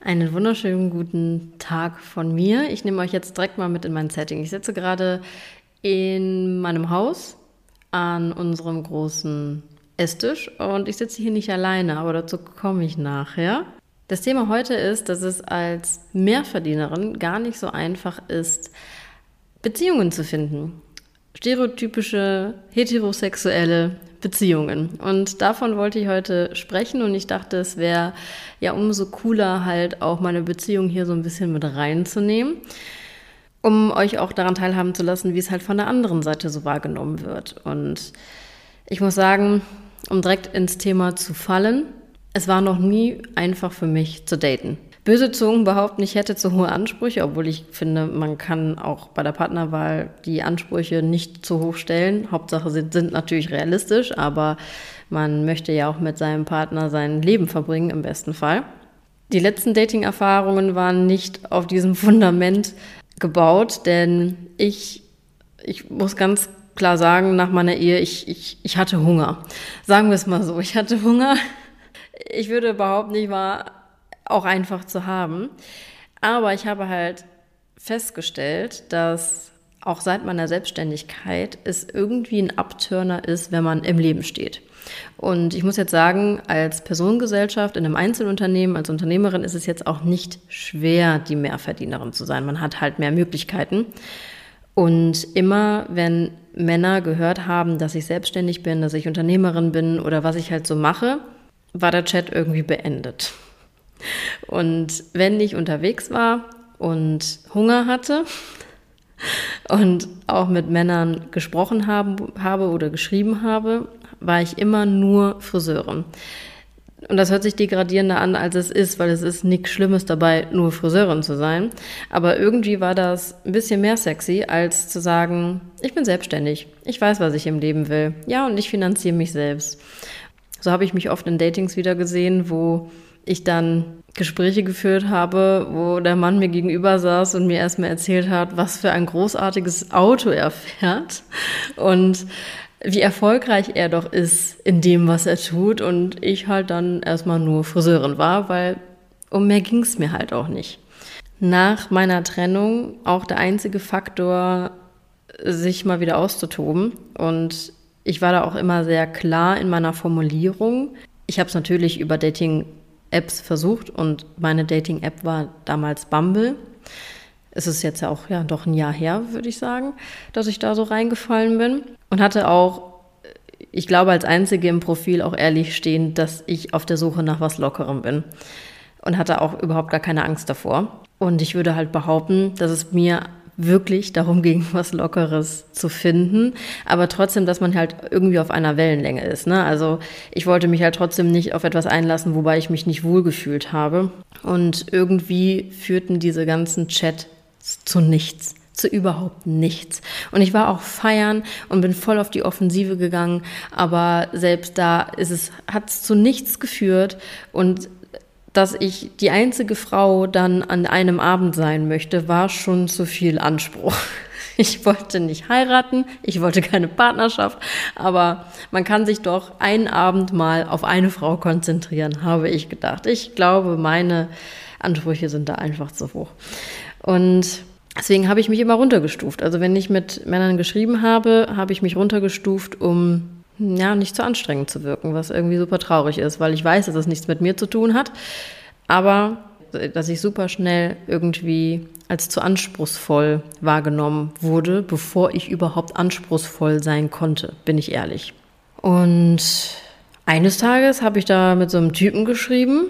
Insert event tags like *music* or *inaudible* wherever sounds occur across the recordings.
Einen wunderschönen guten Tag von mir. Ich nehme euch jetzt direkt mal mit in mein Setting. Ich sitze gerade in meinem Haus an unserem großen Esstisch und ich sitze hier nicht alleine, aber dazu komme ich nachher. Das Thema heute ist, dass es als Mehrverdienerin gar nicht so einfach ist, Beziehungen zu finden. Stereotypische heterosexuelle Beziehungen. Und davon wollte ich heute sprechen und ich dachte, es wäre ja umso cooler, halt auch meine Beziehung hier so ein bisschen mit reinzunehmen, um euch auch daran teilhaben zu lassen, wie es halt von der anderen Seite so wahrgenommen wird. Und ich muss sagen, um direkt ins Thema zu fallen, es war noch nie einfach für mich zu daten. Böse Zungen behaupten, ich hätte zu hohe Ansprüche, obwohl ich finde, man kann auch bei der Partnerwahl die Ansprüche nicht zu hoch stellen. Hauptsache sie sind natürlich realistisch, aber man möchte ja auch mit seinem Partner sein Leben verbringen, im besten Fall. Die letzten Dating-Erfahrungen waren nicht auf diesem Fundament gebaut, denn ich, ich muss ganz klar sagen, nach meiner Ehe, ich, ich, ich hatte Hunger. Sagen wir es mal so, ich hatte Hunger. Ich würde überhaupt nicht mal auch einfach zu haben. Aber ich habe halt festgestellt, dass auch seit meiner Selbstständigkeit es irgendwie ein Abturner ist, wenn man im Leben steht. Und ich muss jetzt sagen, als Personengesellschaft in einem Einzelunternehmen, als Unternehmerin ist es jetzt auch nicht schwer, die Mehrverdienerin zu sein. Man hat halt mehr Möglichkeiten. Und immer, wenn Männer gehört haben, dass ich selbstständig bin, dass ich Unternehmerin bin oder was ich halt so mache, war der Chat irgendwie beendet. Und wenn ich unterwegs war und Hunger hatte und auch mit Männern gesprochen haben, habe oder geschrieben habe, war ich immer nur Friseurin. Und das hört sich degradierender an, als es ist, weil es ist nichts Schlimmes dabei, nur Friseurin zu sein. Aber irgendwie war das ein bisschen mehr sexy, als zu sagen, ich bin selbstständig, ich weiß, was ich im Leben will. Ja, und ich finanziere mich selbst. So habe ich mich oft in Datings wieder gesehen, wo ich dann Gespräche geführt habe, wo der Mann mir gegenüber saß und mir erstmal erzählt hat, was für ein großartiges Auto er fährt und wie erfolgreich er doch ist in dem, was er tut. Und ich halt dann erstmal nur Friseurin war, weil um mehr ging es mir halt auch nicht. Nach meiner Trennung auch der einzige Faktor, sich mal wieder auszutoben. Und ich war da auch immer sehr klar in meiner Formulierung. Ich habe es natürlich über Dating Apps versucht und meine Dating-App war damals Bumble. Es ist jetzt ja auch ja doch ein Jahr her, würde ich sagen, dass ich da so reingefallen bin und hatte auch, ich glaube, als einzige im Profil auch ehrlich stehen, dass ich auf der Suche nach was Lockerem bin und hatte auch überhaupt gar keine Angst davor. Und ich würde halt behaupten, dass es mir wirklich darum ging, *laughs* was Lockeres zu finden, aber trotzdem, dass man halt irgendwie auf einer Wellenlänge ist. Ne? Also ich wollte mich halt trotzdem nicht auf etwas einlassen, wobei ich mich nicht wohlgefühlt habe. Und irgendwie führten diese ganzen Chats zu nichts zu überhaupt nichts. Und ich war auch feiern und bin voll auf die Offensive gegangen, aber selbst da ist es, hat es zu nichts geführt und dass ich die einzige Frau dann an einem Abend sein möchte, war schon zu viel Anspruch. *laughs* Ich wollte nicht heiraten, ich wollte keine Partnerschaft, aber man kann sich doch einen Abend mal auf eine Frau konzentrieren, habe ich gedacht. Ich glaube, meine Ansprüche sind da einfach zu hoch. Und deswegen habe ich mich immer runtergestuft. Also wenn ich mit Männern geschrieben habe, habe ich mich runtergestuft, um ja, nicht zu anstrengend zu wirken, was irgendwie super traurig ist, weil ich weiß, dass es nichts mit mir zu tun hat, aber dass ich super schnell irgendwie als zu anspruchsvoll wahrgenommen wurde, bevor ich überhaupt anspruchsvoll sein konnte, bin ich ehrlich. Und eines Tages habe ich da mit so einem Typen geschrieben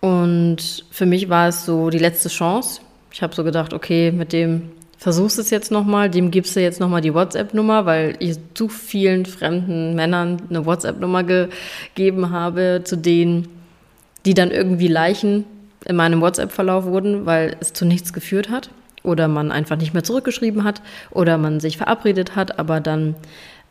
und für mich war es so die letzte Chance. Ich habe so gedacht, okay, mit dem versuchst es jetzt nochmal, dem gibst du jetzt nochmal die WhatsApp-Nummer, weil ich zu vielen fremden Männern eine WhatsApp-Nummer gegeben habe, zu denen, die dann irgendwie Leichen in meinem WhatsApp-Verlauf wurden, weil es zu nichts geführt hat oder man einfach nicht mehr zurückgeschrieben hat oder man sich verabredet hat, aber dann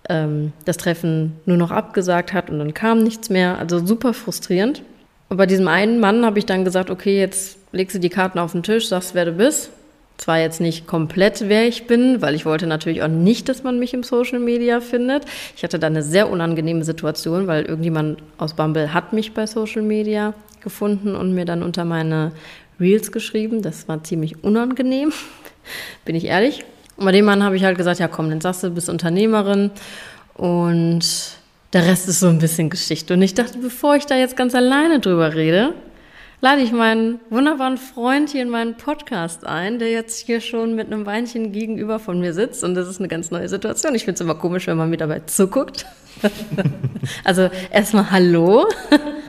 ähm, das Treffen nur noch abgesagt hat und dann kam nichts mehr. Also super frustrierend. Und bei diesem einen Mann habe ich dann gesagt, okay, jetzt legst du die Karten auf den Tisch, sagst, wer du bist. Zwar jetzt nicht komplett, wer ich bin, weil ich wollte natürlich auch nicht, dass man mich im Social Media findet. Ich hatte da eine sehr unangenehme Situation, weil irgendjemand aus Bumble hat mich bei Social Media gefunden und mir dann unter meine Reels geschrieben. Das war ziemlich unangenehm, *laughs* bin ich ehrlich. Und bei dem Mann habe ich halt gesagt, ja komm, dann sagst du, du bist Unternehmerin und der Rest ist so ein bisschen Geschichte. Und ich dachte, bevor ich da jetzt ganz alleine drüber rede, lade ich meinen wunderbaren Freund hier in meinen Podcast ein, der jetzt hier schon mit einem Weinchen gegenüber von mir sitzt. Und das ist eine ganz neue Situation. Ich finde es immer komisch, wenn man mir dabei zuguckt. *laughs* also erstmal Hallo.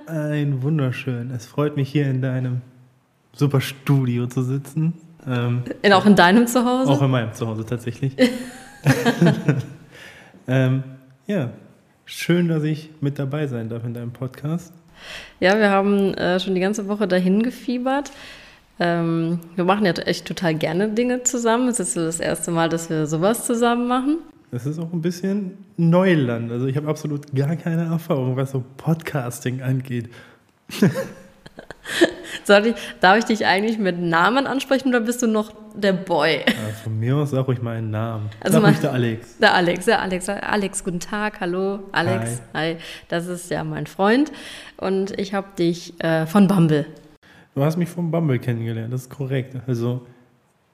Ein wunderschön. Es freut mich hier in deinem super Studio zu sitzen. Ähm, in, auch in deinem Zuhause? Auch in meinem Zuhause tatsächlich. *laughs* ähm, ja, schön, dass ich mit dabei sein darf in deinem Podcast. Ja, wir haben äh, schon die ganze Woche dahin gefiebert. Ähm, wir machen ja echt total gerne Dinge zusammen. Es ist das erste Mal, dass wir sowas zusammen machen. Es ist auch ein bisschen Neuland. Also ich habe absolut gar keine Erfahrung, was so Podcasting angeht. *laughs* Soll ich, darf ich dich eigentlich mit Namen ansprechen oder bist du noch der Boy? Ja, von mir aus sag ruhig meinen Namen. Also sag ruhig der Alex. Der Alex, der Alex. Alex, guten Tag, hallo, Alex. Hi. Hi. Das ist ja mein Freund und ich habe dich äh, von Bumble. Du hast mich von Bumble kennengelernt, das ist korrekt. Also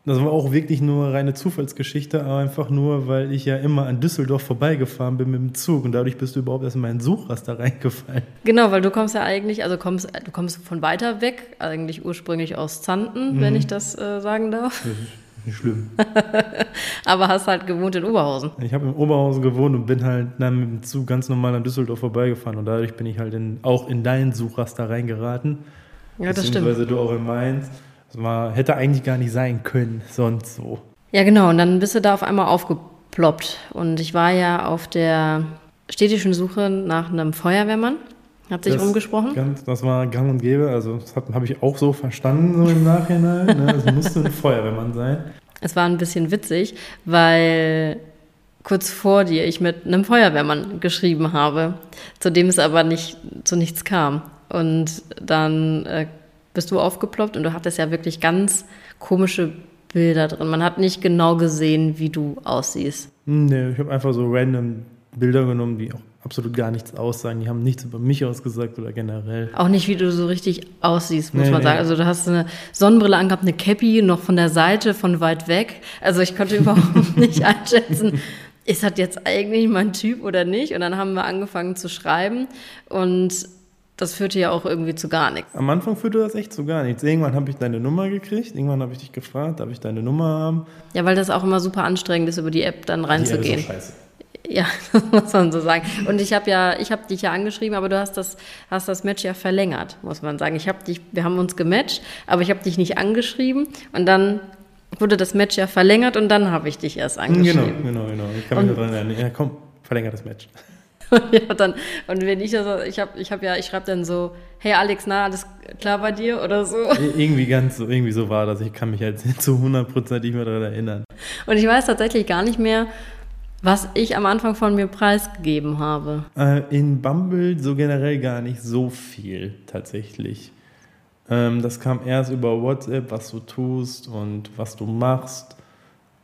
das war auch wirklich nur reine Zufallsgeschichte, aber einfach nur, weil ich ja immer an Düsseldorf vorbeigefahren bin mit dem Zug und dadurch bist du überhaupt erst in meinen Suchraster reingefallen. Genau, weil du kommst ja eigentlich, also kommst, du kommst von weiter weg, eigentlich ursprünglich aus Zanten, mhm. wenn ich das äh, sagen darf. Das ist nicht schlimm. *laughs* aber hast halt gewohnt in Oberhausen. Ich habe in Oberhausen gewohnt und bin halt dann mit dem Zug ganz normal an Düsseldorf vorbeigefahren und dadurch bin ich halt in, auch in deinen Suchraster reingeraten. Ja, das stimmt. Beziehungsweise du auch in Mainz. Das war, hätte eigentlich gar nicht sein können, sonst so. Ja, genau. Und dann bist du da auf einmal aufgeploppt. Und ich war ja auf der städtischen Suche nach einem Feuerwehrmann. Hat sich das, rumgesprochen? Ganz, das war gang und gäbe. Also, das habe hab ich auch so verstanden, so im Nachhinein. ne? Also, musste ein Feuerwehrmann sein. Es war ein bisschen witzig, weil kurz vor dir ich mit einem Feuerwehrmann geschrieben habe, zu dem es aber nicht zu nichts kam. Und dann äh, bist du aufgeploppt und du hattest ja wirklich ganz komische Bilder drin. Man hat nicht genau gesehen, wie du aussiehst. Nee, ich habe einfach so random Bilder genommen, die auch absolut gar nichts aussagen. Die haben nichts über mich ausgesagt oder generell. Auch nicht, wie du so richtig aussiehst, muss nee, man sagen. Also du hast eine Sonnenbrille angehabt, eine Cappy, noch von der Seite, von weit weg. Also ich konnte überhaupt *laughs* nicht einschätzen, ist das jetzt eigentlich mein Typ oder nicht? Und dann haben wir angefangen zu schreiben und das führte ja auch irgendwie zu gar nichts. Am Anfang führte das echt zu gar nichts. Irgendwann habe ich deine Nummer gekriegt, irgendwann habe ich dich gefragt, darf ich deine Nummer haben? Ja, weil das auch immer super anstrengend ist, über die App dann reinzugehen. Die App ist so scheiße. Ja, *laughs* muss man so sagen. Und ich habe ja, ich habe dich ja angeschrieben, aber du hast das, hast das Match ja verlängert, muss man sagen. Ich habe dich, wir haben uns gematcht, aber ich habe dich nicht angeschrieben und dann wurde das Match ja verlängert und dann habe ich dich erst genau, angeschrieben. Genau, genau, genau. Ich kann mich daran erinnern. Ja, komm, verlängert das Match. *laughs* ja, dann, und wenn ich das, ich habe ich hab ja, ich schreibe dann so, hey Alex, na, alles klar bei dir oder so. Irgendwie ganz so, irgendwie so war das. Ich kann mich halt *laughs* zu 100% nicht mehr daran erinnern. Und ich weiß tatsächlich gar nicht mehr, was ich am Anfang von mir preisgegeben habe. Äh, in Bumble so generell gar nicht so viel tatsächlich. Ähm, das kam erst über WhatsApp, was du tust und was du machst.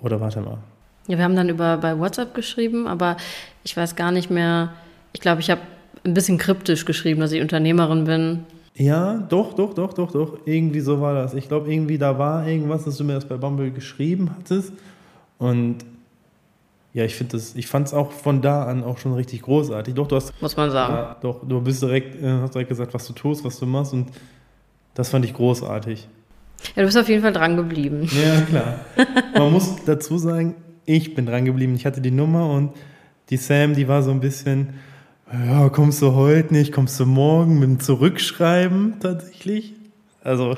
Oder warte mal. Ja, wir haben dann über bei WhatsApp geschrieben, aber ich weiß gar nicht mehr. Ich glaube, ich habe ein bisschen kryptisch geschrieben, dass ich Unternehmerin bin. Ja, doch, doch, doch, doch, doch. Irgendwie so war das. Ich glaube, irgendwie da war irgendwas, dass du mir das bei Bumble geschrieben hattest. Und ja, ich finde das, ich fand es auch von da an auch schon richtig großartig. Doch, du hast. Muss man sagen. Ja, doch, du bist direkt, äh, hast direkt gesagt, was du tust, was du machst. Und das fand ich großartig. Ja, du bist auf jeden Fall dran geblieben. Ja, klar. Man muss dazu sagen, ich bin dran geblieben. Ich hatte die Nummer und die Sam, die war so ein bisschen, ja, kommst du heute nicht, kommst du morgen mit dem Zurückschreiben tatsächlich. Also,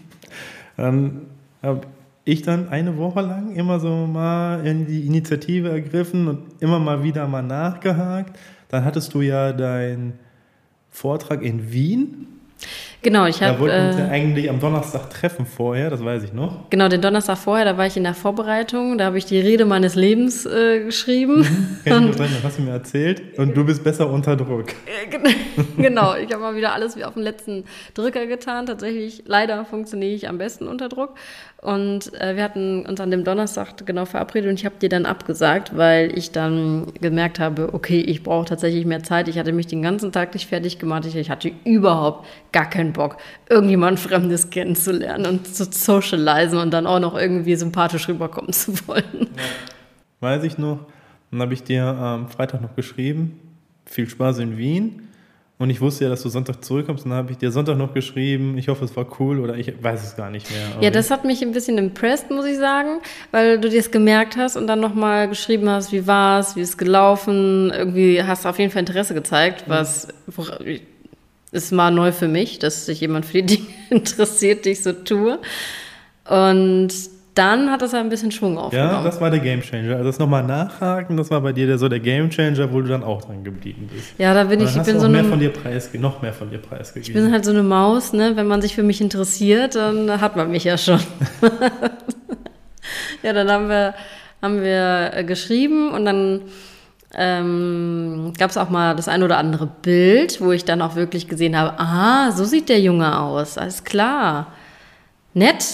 *laughs* dann habe ich dann eine Woche lang immer so mal in die Initiative ergriffen und immer mal wieder mal nachgehakt. Dann hattest du ja deinen Vortrag in Wien Genau, ich habe. Da wollten wir uns ja Äh, eigentlich am Donnerstag treffen vorher, das weiß ich noch. genau, den Donnerstag vorher, da war ich in der Vorbereitung, da habe ich die Rede meines Lebens äh, geschrieben. Kenn ich mich dran, das hast du mir erzählt. Und du bist besser unter Druck. *laughs* Äh, gen- *laughs* genau, ich habe mal wieder alles wie auf den letzten Drücker getan. Tatsächlich, leider funktioniere ich am besten unter Druck. Und äh, wir hatten uns an dem Donnerstag genau verabredet und ich habe dir dann abgesagt, weil ich dann gemerkt habe, okay, ich brauche tatsächlich mehr Zeit. Ich hatte mich den ganzen Tag nicht fertig gemacht. Ich, ich hatte überhaupt gar keinen Bock, irgendjemand Fremdes kennenzulernen und zu socialisen und dann auch noch irgendwie sympathisch rüberkommen zu wollen. Weiß ich noch. Dann habe ich dir am Freitag noch geschrieben. Viel Spaß in Wien. Und ich wusste ja, dass du Sonntag zurückkommst. Und dann habe ich dir Sonntag noch geschrieben. Ich hoffe, es war cool oder ich weiß es gar nicht mehr. Ja, das hat mich ein bisschen impressed, muss ich sagen, weil du dir es gemerkt hast und dann nochmal geschrieben hast, wie war es, wie ist gelaufen. Irgendwie hast du auf jeden Fall Interesse gezeigt, was wora- es war neu für mich, dass sich jemand für die Dinge *laughs* interessiert, die ich so tue. Und dann hat das ein bisschen Schwung Ja, aufgenommen. das war der Gamechanger. Also das nochmal nachhaken, das war bei dir der, so der Gamechanger, wo du dann auch dran geblieben bist. Ja, da bin ich, ich bin so mehr eine, von dir preisgegeben, noch mehr von dir preisgegeben. ich bin halt so eine Maus, ne? Wenn man sich für mich interessiert, dann hat man mich ja schon. *laughs* ja, dann haben wir, haben wir äh, geschrieben und dann ähm, gab es auch mal das ein oder andere Bild, wo ich dann auch wirklich gesehen habe, ah, so sieht der Junge aus, alles klar. Nett.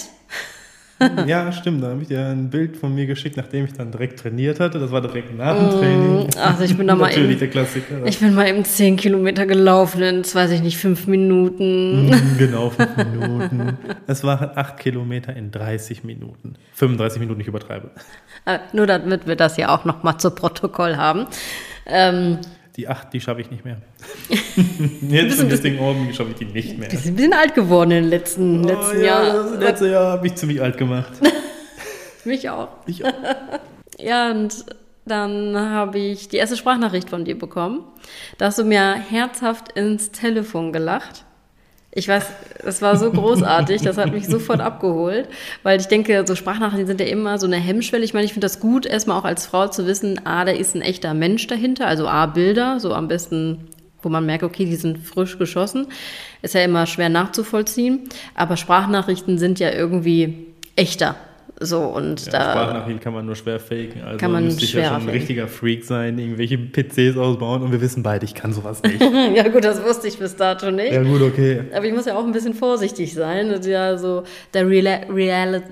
*laughs* Ja, stimmt. Da habe ich dir ein Bild von mir geschickt, nachdem ich dann direkt trainiert hatte. Das war direkt nach dem Training. Also ich bin da mal *laughs* Natürlich eben, der Klassiker. ich bin mal eben 10 Kilometer gelaufen in, weiß ich nicht, fünf Minuten. Mhm, *laughs* genau, fünf Minuten. Es waren acht Kilometer in 30 Minuten. 35 Minuten, ich übertreibe. Äh, nur damit wir das ja auch noch mal zu Protokoll haben. Ähm, Die acht, die schaffe ich nicht mehr. *laughs* Jetzt in Ding Orben schaffe ich die nicht mehr. wir sind ein bisschen alt geworden in den letzten, letzten oh, ja, Jahren. Das letzte Jahr habe ich ziemlich alt gemacht. *laughs* Mich auch. Ich auch. *laughs* Ja, und dann habe ich die erste Sprachnachricht von dir bekommen. Da hast du mir herzhaft ins Telefon gelacht. Ich weiß, es war so großartig, das hat mich sofort abgeholt, weil ich denke, so Sprachnachrichten sind ja immer so eine Hemmschwelle. Ich meine, ich finde das gut, erstmal auch als Frau zu wissen, ah, da ist ein echter Mensch dahinter, also A, Bilder, so am besten, wo man merkt, okay, die sind frisch geschossen. Ist ja immer schwer nachzuvollziehen, aber Sprachnachrichten sind ja irgendwie echter. So, und Ja, da. Sprachnachrichten kann man nur schwer faken. Also Kann man müsste ich ja schon ein faken. richtiger Freak sein, irgendwelche PCs ausbauen und wir wissen beide, ich kann sowas nicht. *laughs* Ja gut, das wusste ich bis dato nicht. ja gut, okay. Aber ich muss ja auch ein bisschen vorsichtig sein. Das ist ja so der Reali-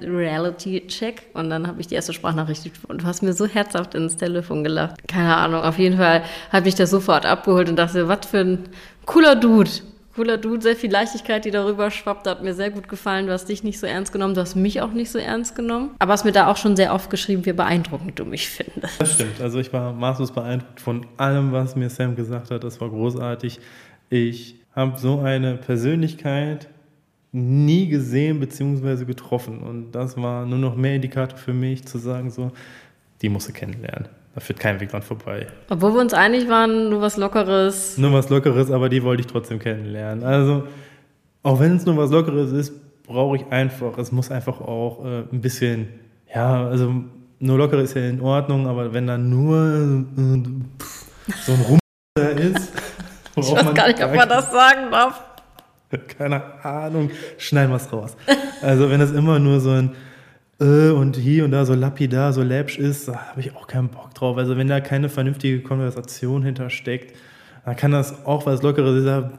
Reality-Check. Und dann habe ich die erste Sprachnachricht und du hast mir so herzhaft ins Telefon gelacht. Keine Ahnung, auf jeden Fall hat mich das sofort abgeholt und dachte, was für ein cooler Dude. Cooler Dude, sehr viel Leichtigkeit, die darüber schwappt, hat mir sehr gut gefallen. Du hast dich nicht so ernst genommen, du hast mich auch nicht so ernst genommen. Aber hast mir da auch schon sehr oft geschrieben, wie beeindruckend du mich findest. Das stimmt. Also ich war maßlos beeindruckt von allem, was mir Sam gesagt hat. Das war großartig. Ich habe so eine Persönlichkeit nie gesehen bzw. getroffen. Und das war nur noch mehr Indikator für mich, zu sagen, so, die musst du kennenlernen. Da führt kein Weg dran vorbei. Obwohl wir uns einig waren, nur was Lockeres. Nur was Lockeres, aber die wollte ich trotzdem kennenlernen. Also, auch wenn es nur was Lockeres ist, brauche ich einfach, es muss einfach auch äh, ein bisschen, ja, also nur locker ist ja in Ordnung, aber wenn da nur äh, pff, so ein Rum *laughs* da ist, *laughs* Ich weiß gar nicht, ob man das sagen darf. *laughs* keine Ahnung, schneiden wir es raus. Also wenn es immer nur so ein äh und hier und da so lapidar, so läppsch ist, da habe ich auch keinen Bock drauf. Also wenn da keine vernünftige Konversation hintersteckt, dann kann das auch was Lockeres ist, da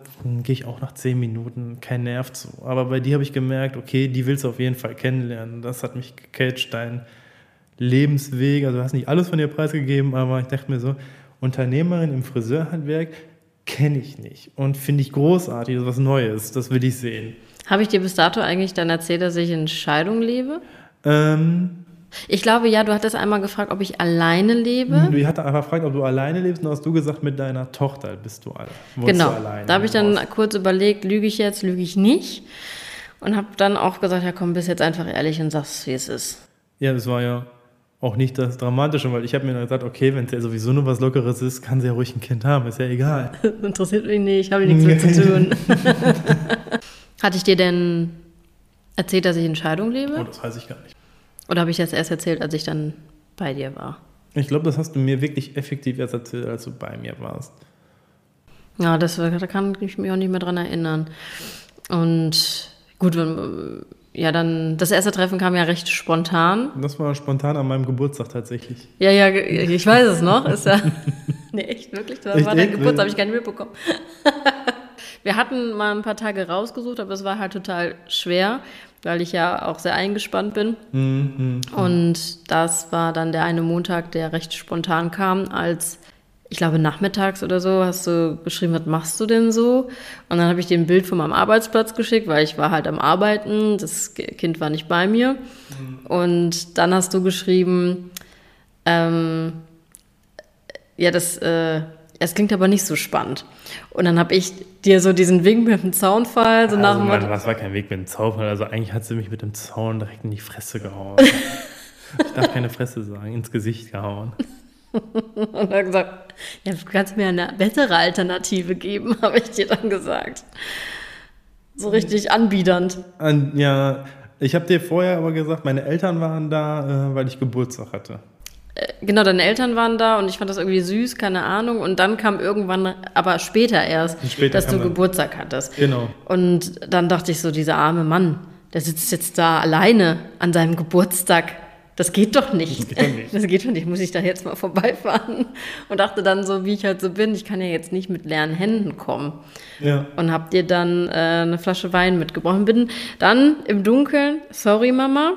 gehe ich auch nach zehn Minuten kein Nerv zu. Aber bei dir habe ich gemerkt, okay, die willst du auf jeden Fall kennenlernen. Das hat mich gecatcht, dein Lebensweg. Also du hast nicht alles von dir preisgegeben, aber ich dachte mir so, Unternehmerin im Friseurhandwerk kenne ich nicht und finde ich großartig, das ist was Neues, das will ich sehen. Habe ich dir bis dato eigentlich dann erzählt, dass ich in Scheidung lebe? Ähm, Ich glaube, ja, du hattest einmal gefragt, ob ich alleine lebe. ich hatte einfach gefragt, ob du alleine lebst, und hast du gesagt, mit deiner Tochter bist du Genau. Du alleine Da habe ich dann Haus. kurz überlegt, lüge ich jetzt, lüge ich nicht? Und habe dann auch gesagt, ja komm, bist jetzt einfach ehrlich und sagst, wie es ist. Ja, das war ja auch nicht das Dramatische, weil ich habe mir dann gesagt, okay, wenn es ja sowieso nur was Lockeres ist, kann sie ja ruhig ein Kind haben, ist ja egal. *laughs* Interessiert mich nicht, habe ich nichts mit zu *laughs* tun. *laughs* Hatte ich dir denn erzählt, dass ich in Scheidung Oh, lebe? das weiß ich gar nicht. Oder habe ich das erst erzählt, als ich dann bei dir war? Ich glaube, das hast du mir wirklich effektiv erst erzählt, als du bei mir warst. Ja, das, da kann ich mich auch nicht mehr dran erinnern. Und gut, ja, dann das erste Treffen kam ja recht spontan. Das war spontan an meinem Geburtstag tatsächlich. Ja, ja, ich weiß es noch. Ist ja, *laughs* nee, echt, wirklich? Das echt, war dein Geburtstag, habe ich gar nicht mitbekommen. *laughs* Wir hatten mal ein paar Tage rausgesucht, aber es war halt total schwer, weil ich ja auch sehr eingespannt bin. Mhm, Und das war dann der eine Montag, der recht spontan kam, als ich glaube, nachmittags oder so hast du geschrieben, was machst du denn so? Und dann habe ich dir ein Bild von meinem Arbeitsplatz geschickt, weil ich war halt am Arbeiten, das Kind war nicht bei mir. Mhm. Und dann hast du geschrieben, ähm, ja, das, äh, es klingt aber nicht so spannend. Und dann habe ich dir so diesen Wink mit dem Zaunfall, so also, nach dem Motto. Das war kein Wink mit dem Zaunfall, also eigentlich hat sie mich mit dem Zaun direkt in die Fresse gehauen. *laughs* ich darf keine Fresse sagen, ins Gesicht gehauen. *laughs* und dann gesagt, ja, du kannst mir eine bessere Alternative geben, *laughs* habe ich dir dann gesagt. So richtig anbiedernd. An, ja, ich habe dir vorher aber gesagt, meine Eltern waren da, äh, weil ich Geburtstag hatte. Äh, genau, deine Eltern waren da und ich fand das irgendwie süß, keine Ahnung. Und dann kam irgendwann, aber später erst, später dass du Geburtstag hattest. Genau. Und dann dachte ich so, dieser arme Mann, der sitzt jetzt da alleine an seinem Geburtstag das geht doch nicht. Das geht doch nicht. *laughs* Das geht doch nicht. Muss ich da jetzt mal vorbeifahren? *laughs* Und dachte dann so, wie ich halt so bin, ich kann ja jetzt nicht mit leeren Händen kommen. Ja. Und hab dir dann äh, eine Flasche Wein mitgebracht. Bin dann im Dunkeln, sorry Mama,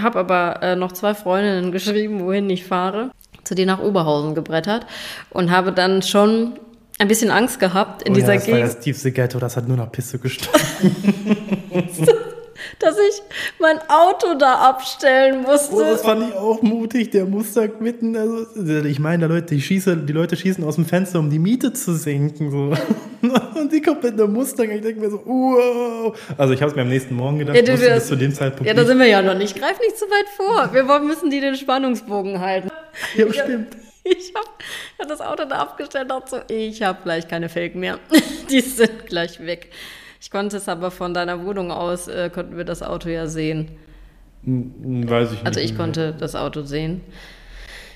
habe aber äh, noch zwei Freundinnen geschrieben, wohin ich fahre, zu dir nach Oberhausen gebrettert und habe dann schon ein bisschen Angst gehabt in oh dieser ja, das Gegend. Das war das tiefste Ghetto, das hat nur nach Pisse gestunken. *laughs* dass ich mein Auto da abstellen musste. Oh, das fand ich auch mutig, der Mustang mitten. Also, ich meine, Leute, die, schießen, die Leute schießen aus dem Fenster, um die Miete zu senken. So. *laughs* *laughs* Und die kommt mit einem Mustang. Ich denke mir so, wow. Also ich habe es mir am nächsten Morgen gedacht, ja, du, wusste bis zu dem Zeitpunkt. Ja, da sind wir ja noch nicht. Greif nicht zu weit vor. Wir müssen die den Spannungsbogen halten. *laughs* Ja, bestimmt. Ich habe hab das Auto da abgestellt und so, ich habe gleich keine Felgen mehr. *laughs* Die sind gleich weg. Ich konnte es aber von deiner Wohnung aus, äh, konnten wir das Auto ja sehen. Weiß ich nicht. Also ich konnte das Auto sehen.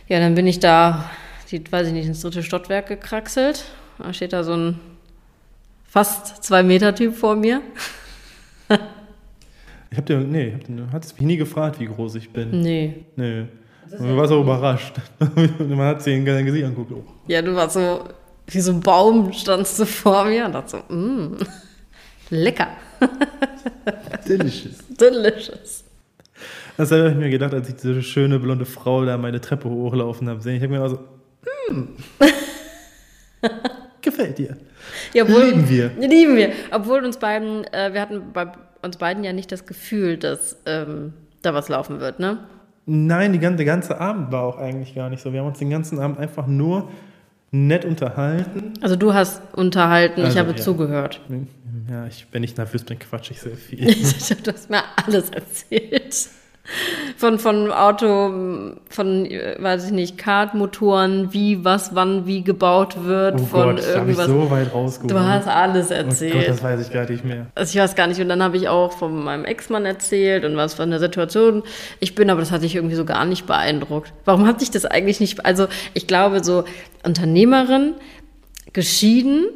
Ja, dann bin ich da, die, weiß ich nicht, ins dritte Stockwerk gekraxelt. Da steht da so ein fast zwei Meter Typ vor mir. *laughs* ich hab dir, nee, hab, du hattest mich nie gefragt, wie groß ich bin. Nee. Nee. Man war so überrascht. *laughs* Man hat sich in dein Gesicht angeguckt. Oh. Ja, du warst so, wie so ein Baum standst du vor mir und dachte so, mm. Lecker. *laughs* Delicious. Delicious. Das habe ich mir gedacht, als ich diese schöne blonde Frau da meine Treppe hochlaufen habe. Ich habe mir also, hm, gefällt dir. Ja, obwohl, lieben wir. Lieben wir. Obwohl uns beiden, äh, wir hatten bei uns beiden ja nicht das Gefühl, dass ähm, da was laufen wird, ne? Nein, die ganze, der ganze Abend war auch eigentlich gar nicht so. Wir haben uns den ganzen Abend einfach nur nett unterhalten. Also du hast unterhalten, also, ich habe ja. zugehört. Ja, ich, wenn ich nervös bin, quatsch ich sehr viel. *laughs* du hast mir alles erzählt. Von, von Auto, von, weiß ich nicht, Kartmotoren, wie, was, wann, wie gebaut wird, oh von Gott, irgendwas. So weit rausgeholt. Du hast alles erzählt. Oh Gott, das weiß ich gar nicht mehr. Also ich weiß gar nicht. Und dann habe ich auch von meinem Ex-Mann erzählt und was von der Situation ich bin, aber das hat dich irgendwie so gar nicht beeindruckt. Warum hat dich das eigentlich nicht, also ich glaube, so Unternehmerin, geschieden,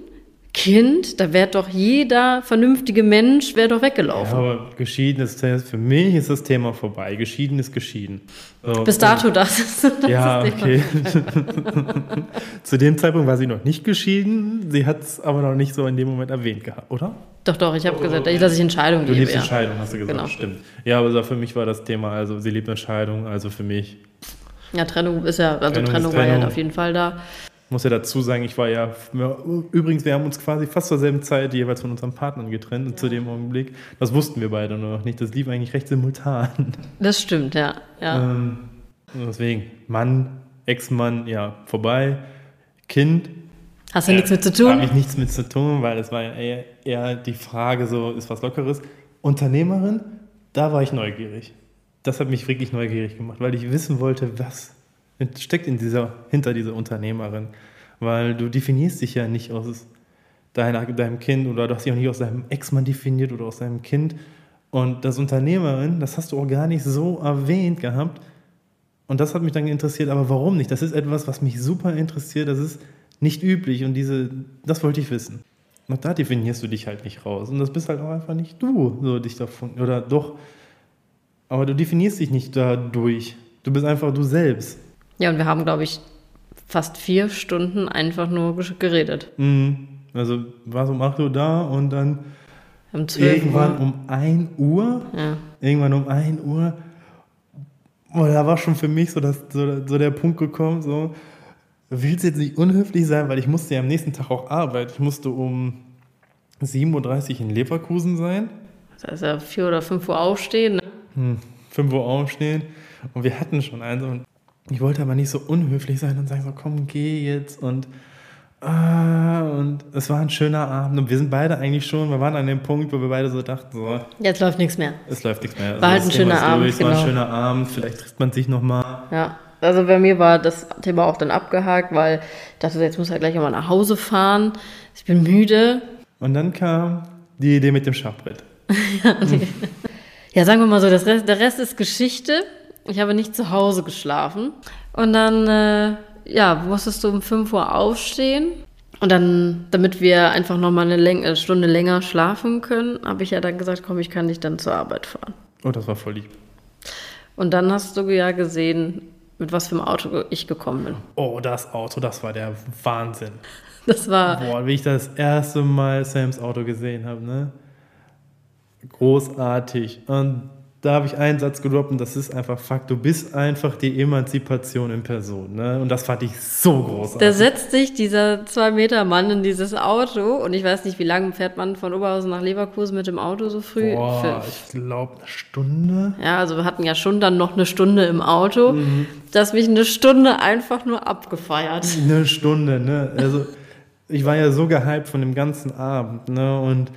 Kind, da wäre doch jeder vernünftige Mensch, wäre doch weggelaufen. Ja, aber geschieden ist für mich ist das Thema vorbei. Geschieden ist geschieden. So, Bis dato das ist das Ja, okay. *laughs* Zu dem Zeitpunkt war sie noch nicht geschieden. Sie hat es aber noch nicht so in dem Moment erwähnt gehabt, oder? Doch, doch, ich habe oh, gesagt, dass ich Entscheidungen gebe. Du liebst ja. Entscheidung, hast du gesagt, genau. stimmt. Ja, aber für mich war das Thema, also sie liebt Entscheidung, also für mich. Ja, Trennung ist ja, also Trennung, Trennung war ja auf jeden Fall da muss ja dazu sagen, ich war ja, übrigens, wir haben uns quasi fast zur selben Zeit jeweils von unseren Partnern getrennt ja. zu dem Augenblick. Das wussten wir beide noch nicht. Das lief eigentlich recht simultan. Das stimmt, ja. ja. Ähm, deswegen, Mann, Ex-Mann, ja, vorbei. Kind. Hast du äh, nichts mit zu tun? Habe ich nichts mit zu tun, weil es war ja eher, eher die Frage, so, ist was Lockeres. Unternehmerin, da war ich neugierig. Das hat mich wirklich neugierig gemacht, weil ich wissen wollte, was steckt in dieser, hinter dieser Unternehmerin. Weil du definierst dich ja nicht aus deiner, deinem Kind oder du hast dich auch nicht aus deinem Ex-Mann definiert oder aus deinem Kind. Und das Unternehmerin, das hast du auch gar nicht so erwähnt gehabt. Und das hat mich dann interessiert, aber warum nicht? Das ist etwas, was mich super interessiert, das ist nicht üblich und diese, das wollte ich wissen. Und da definierst du dich halt nicht raus. Und das bist halt auch einfach nicht du, so dich davon. Oder doch. Aber du definierst dich nicht dadurch. Du bist einfach du selbst. Ja, und wir haben, glaube ich, fast vier Stunden einfach nur geredet. Mhm. Also war so um 8 Uhr da und dann Um 12 irgendwann Uhr. um 1 Uhr, Ja. irgendwann um 1 Uhr, oh, da war schon für mich so, das, so, so der Punkt gekommen, so, willst du jetzt nicht unhöflich sein, weil ich musste ja am nächsten Tag auch arbeiten. Ich musste um 7.30 Uhr in Leverkusen sein, Das heißt ja 4 oder 5 Uhr aufstehen. Ne? hm, 5 Uhr aufstehen und wir hatten schon eins und ich wollte aber nicht so unhöflich sein und sagen so, komm, geh jetzt und ah, und es war ein schöner Abend und wir sind beide eigentlich schon, wir waren an dem Punkt, wo wir beide so dachten, so, Jetzt läuft nichts mehr. Es läuft nichts mehr. War halt das ein Thema schöner Abend, durch, Es war ein genau. schöner Abend. Vielleicht trifft man sich nochmal. Ja. Also bei mir war das Thema auch dann abgehakt, weil ich dachte, jetzt muss er gleich mal nach Hause fahren. Ich bin müde. Und dann kam die Idee mit dem Schachbrett. *laughs* Ja, sagen wir mal so, das Rest, der Rest ist Geschichte. Ich habe nicht zu Hause geschlafen. Und dann, äh, ja, musstest du um 5 Uhr aufstehen. Und dann, damit wir einfach nochmal eine, Läng eine Stunde länger schlafen können, habe ich ja dann gesagt, komm, ich kann dich dann zur Arbeit fahren. Oh, das war voll lieb. Und dann hast du ja gesehen, mit was für einem Auto ich gekommen bin. Oh, das Auto, das war der Wahnsinn. Das war, Boah, wie ich das erste Mal Sams Auto gesehen habe, ne? Großartig. Und da habe ich einen Satz gedroppt und das ist einfach Fakt. Du bist einfach die Emanzipation in Person, ne? Und das fand ich so großartig. Da setzt sich dieser zwei Meter Mann in dieses Auto und ich weiß nicht, wie lange fährt man von Oberhausen nach Leverkusen mit dem Auto so früh? Boah, Für- ich glaube eine Stunde. ja, also wir hatten ja schon dann noch eine Stunde im Auto, Mhm. dass mich eine Stunde einfach nur abgefeiert. Eine Stunde, ne? Also ich war ja so gehypt von dem ganzen Abend, ne? Und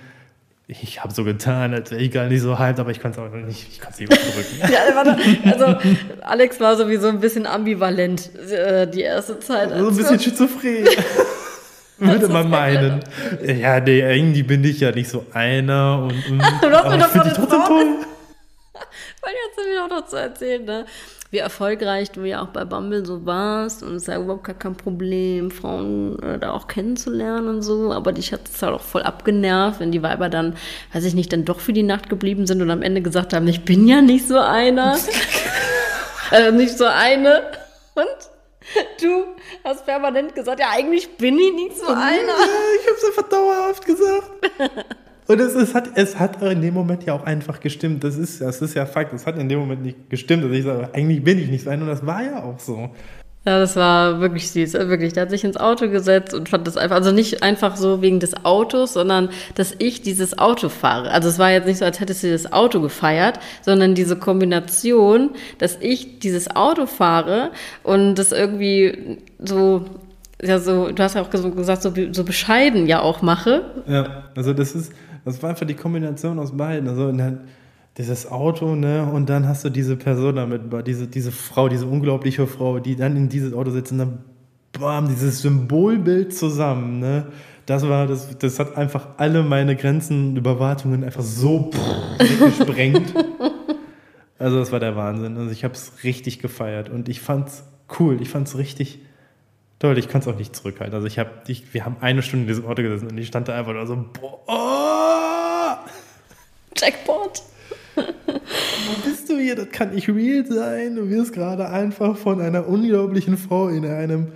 ich habe so getan, als wäre ich gar nicht so hyped, aber ich konnte es auch nicht, ich konnte es nicht überdrücken. *laughs* Ja, also Alex war sowieso ein bisschen ambivalent äh, die erste Zeit. so ein als bisschen schizophren. *laughs* Würde man meinen. Ja, nee, irgendwie bin ich ja nicht so einer und, und *laughs* hast mir doch trotzdem gesagt. toll. Weil jetzt auch noch zu erzählen, ne? Wie erfolgreich du ja auch bei Bumble so warst und es ist ja überhaupt gar kein Problem, Frauen äh, da auch kennenzulernen und so. Aber dich hat es halt auch voll abgenervt, wenn die Weiber dann, weiß ich nicht, dann doch für die Nacht geblieben sind und am Ende gesagt haben, ich bin ja nicht so einer. *laughs* äh, nicht so eine. Und du hast permanent gesagt, ja, eigentlich bin ich nicht so einer. Ja, ich habe es einfach dauerhaft gesagt. *laughs* Und es, es, hat, es hat in dem Moment ja auch einfach gestimmt. Das ist, das ist ja Fakt. Es hat in dem Moment nicht gestimmt, dass ich sage, eigentlich bin ich nicht so einer. Und das war ja auch so. Ja, das war wirklich süß, wirklich. Der hat sich ins Auto gesetzt und fand das einfach, also nicht einfach so wegen des Autos, sondern dass ich dieses Auto fahre. Also es war jetzt nicht so, als hättest du das Auto gefeiert, sondern diese Kombination, dass ich dieses Auto fahre und das irgendwie so, ja so, du hast ja auch ges- gesagt, so, so bescheiden ja auch mache. Ja, also das ist, das war einfach die Kombination aus beiden. Also dieses Auto, ne, und dann hast du diese Person damit, diese, diese Frau, diese unglaubliche Frau, die dann in dieses Auto sitzt und dann bam, dieses Symbolbild zusammen, ne. Das war, das, das hat einfach alle meine Grenzen, Überwartungen einfach so gesprengt. *laughs* Also das war der Wahnsinn. Also ich habe es richtig gefeiert und ich fand's cool. Ich fand's richtig toll. Ich konnte es auch nicht zurückhalten. Also ich habe, ich, wir haben eine Stunde in diesem Auto gesessen und ich stand da einfach nur so, boah, oh, Jackpot. *laughs* wo bist du hier? Das kann nicht real sein. Du wirst gerade einfach von einer unglaublichen Frau in einem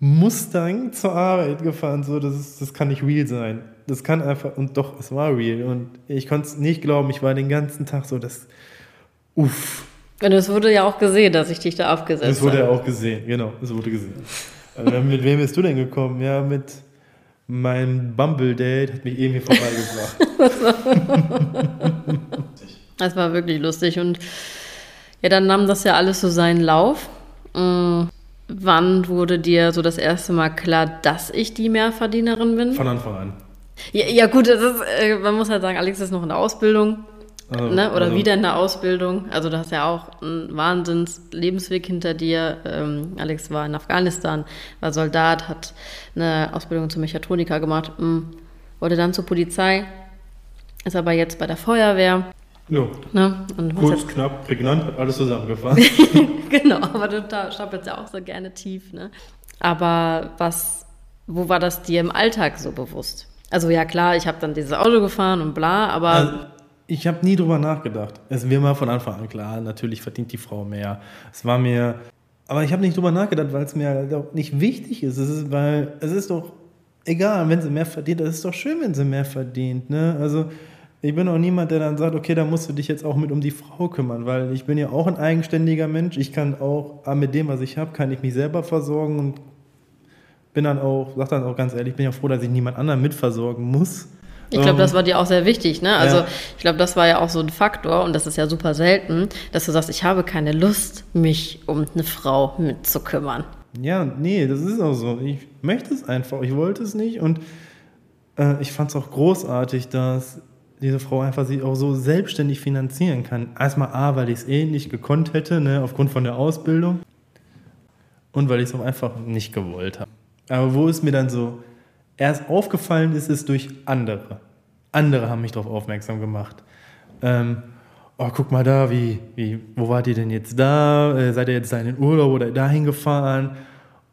Mustang zur Arbeit gefahren. So, das, ist, das kann nicht real sein. Das kann einfach, und doch, es war real. Und ich konnte es nicht glauben. Ich war den ganzen Tag so, das, uff. Und es wurde ja auch gesehen, dass ich dich da abgesetzt Das wurde habe. ja auch gesehen, genau, es wurde gesehen. Also, mit wem bist du denn gekommen? Ja, mit meinem Bumble-Date hat mich irgendwie vorbeigebracht. *laughs* Das war wirklich lustig. Und ja, dann nahm das ja alles so seinen Lauf. Mm, Wann wurde dir so das erste Mal klar, dass ich die Mehrverdienerin bin? Von Anfang an. Ja, ja gut, ist, äh, man muss halt sagen, Alex ist noch in der Ausbildung. Also, ne? Oder also, wieder in der Ausbildung. Also du hast ja auch einen Wahnsinns-Lebensweg hinter dir. Ähm, Alex war in Afghanistan, war Soldat, hat eine Ausbildung zum Mechatroniker gemacht, mm, wurde dann zur Polizei, ist aber jetzt bei der Feuerwehr. Ja, Ne? Kurz, jetzt knapp, prägnant, hat alles zusammengefasst. *laughs* genau, aber du stapelst ja auch so gerne tief, ne? Aber was, wo war das dir im Alltag so bewusst? Also ja klar, ich habe dann dieses Auto gefahren und bla, aber. Also, ich habe nie drüber nachgedacht. Es mir mal von Anfang an klar, natürlich verdient die Frau mehr. Es war mir. Aber ich habe nicht drüber nachgedacht, weil es mir nicht wichtig ist. Es ist, weil es ist doch egal, wenn sie mehr verdient, es ist doch schön, wenn sie mehr verdient. Ne? Also ich bin auch niemand, der dann sagt, okay, da musst du dich jetzt auch mit um die Frau kümmern, weil ich bin ja auch ein eigenständiger Mensch. Ich kann auch, ah, mit dem, was ich habe, kann ich mich selber versorgen und bin dann auch, sag dann auch ganz ehrlich, bin ja froh, dass ich niemand anderen mitversorgen muss. Ich glaube, das war dir auch sehr wichtig, ne? Also ja. ich glaube, das war ja auch so ein Faktor und das ist ja super selten, dass du sagst, ich habe keine Lust, mich um eine Frau mitzukümmern. Ja, nee, das ist auch so. Ich möchte es einfach, ich wollte es nicht und äh, ich fand es auch großartig, dass diese Frau einfach sich auch so selbstständig finanzieren kann. Erstmal A, weil ich es eh nicht gekonnt hätte, ne, aufgrund von der Ausbildung. Und weil ich es auch einfach nicht gewollt habe. Aber wo es mir dann so erst aufgefallen ist, ist durch andere. Andere haben mich darauf aufmerksam gemacht. Ähm, oh, guck mal da, wie, wie, wo wart ihr denn jetzt da? Äh, seid ihr jetzt in den Urlaub oder dahin gefahren?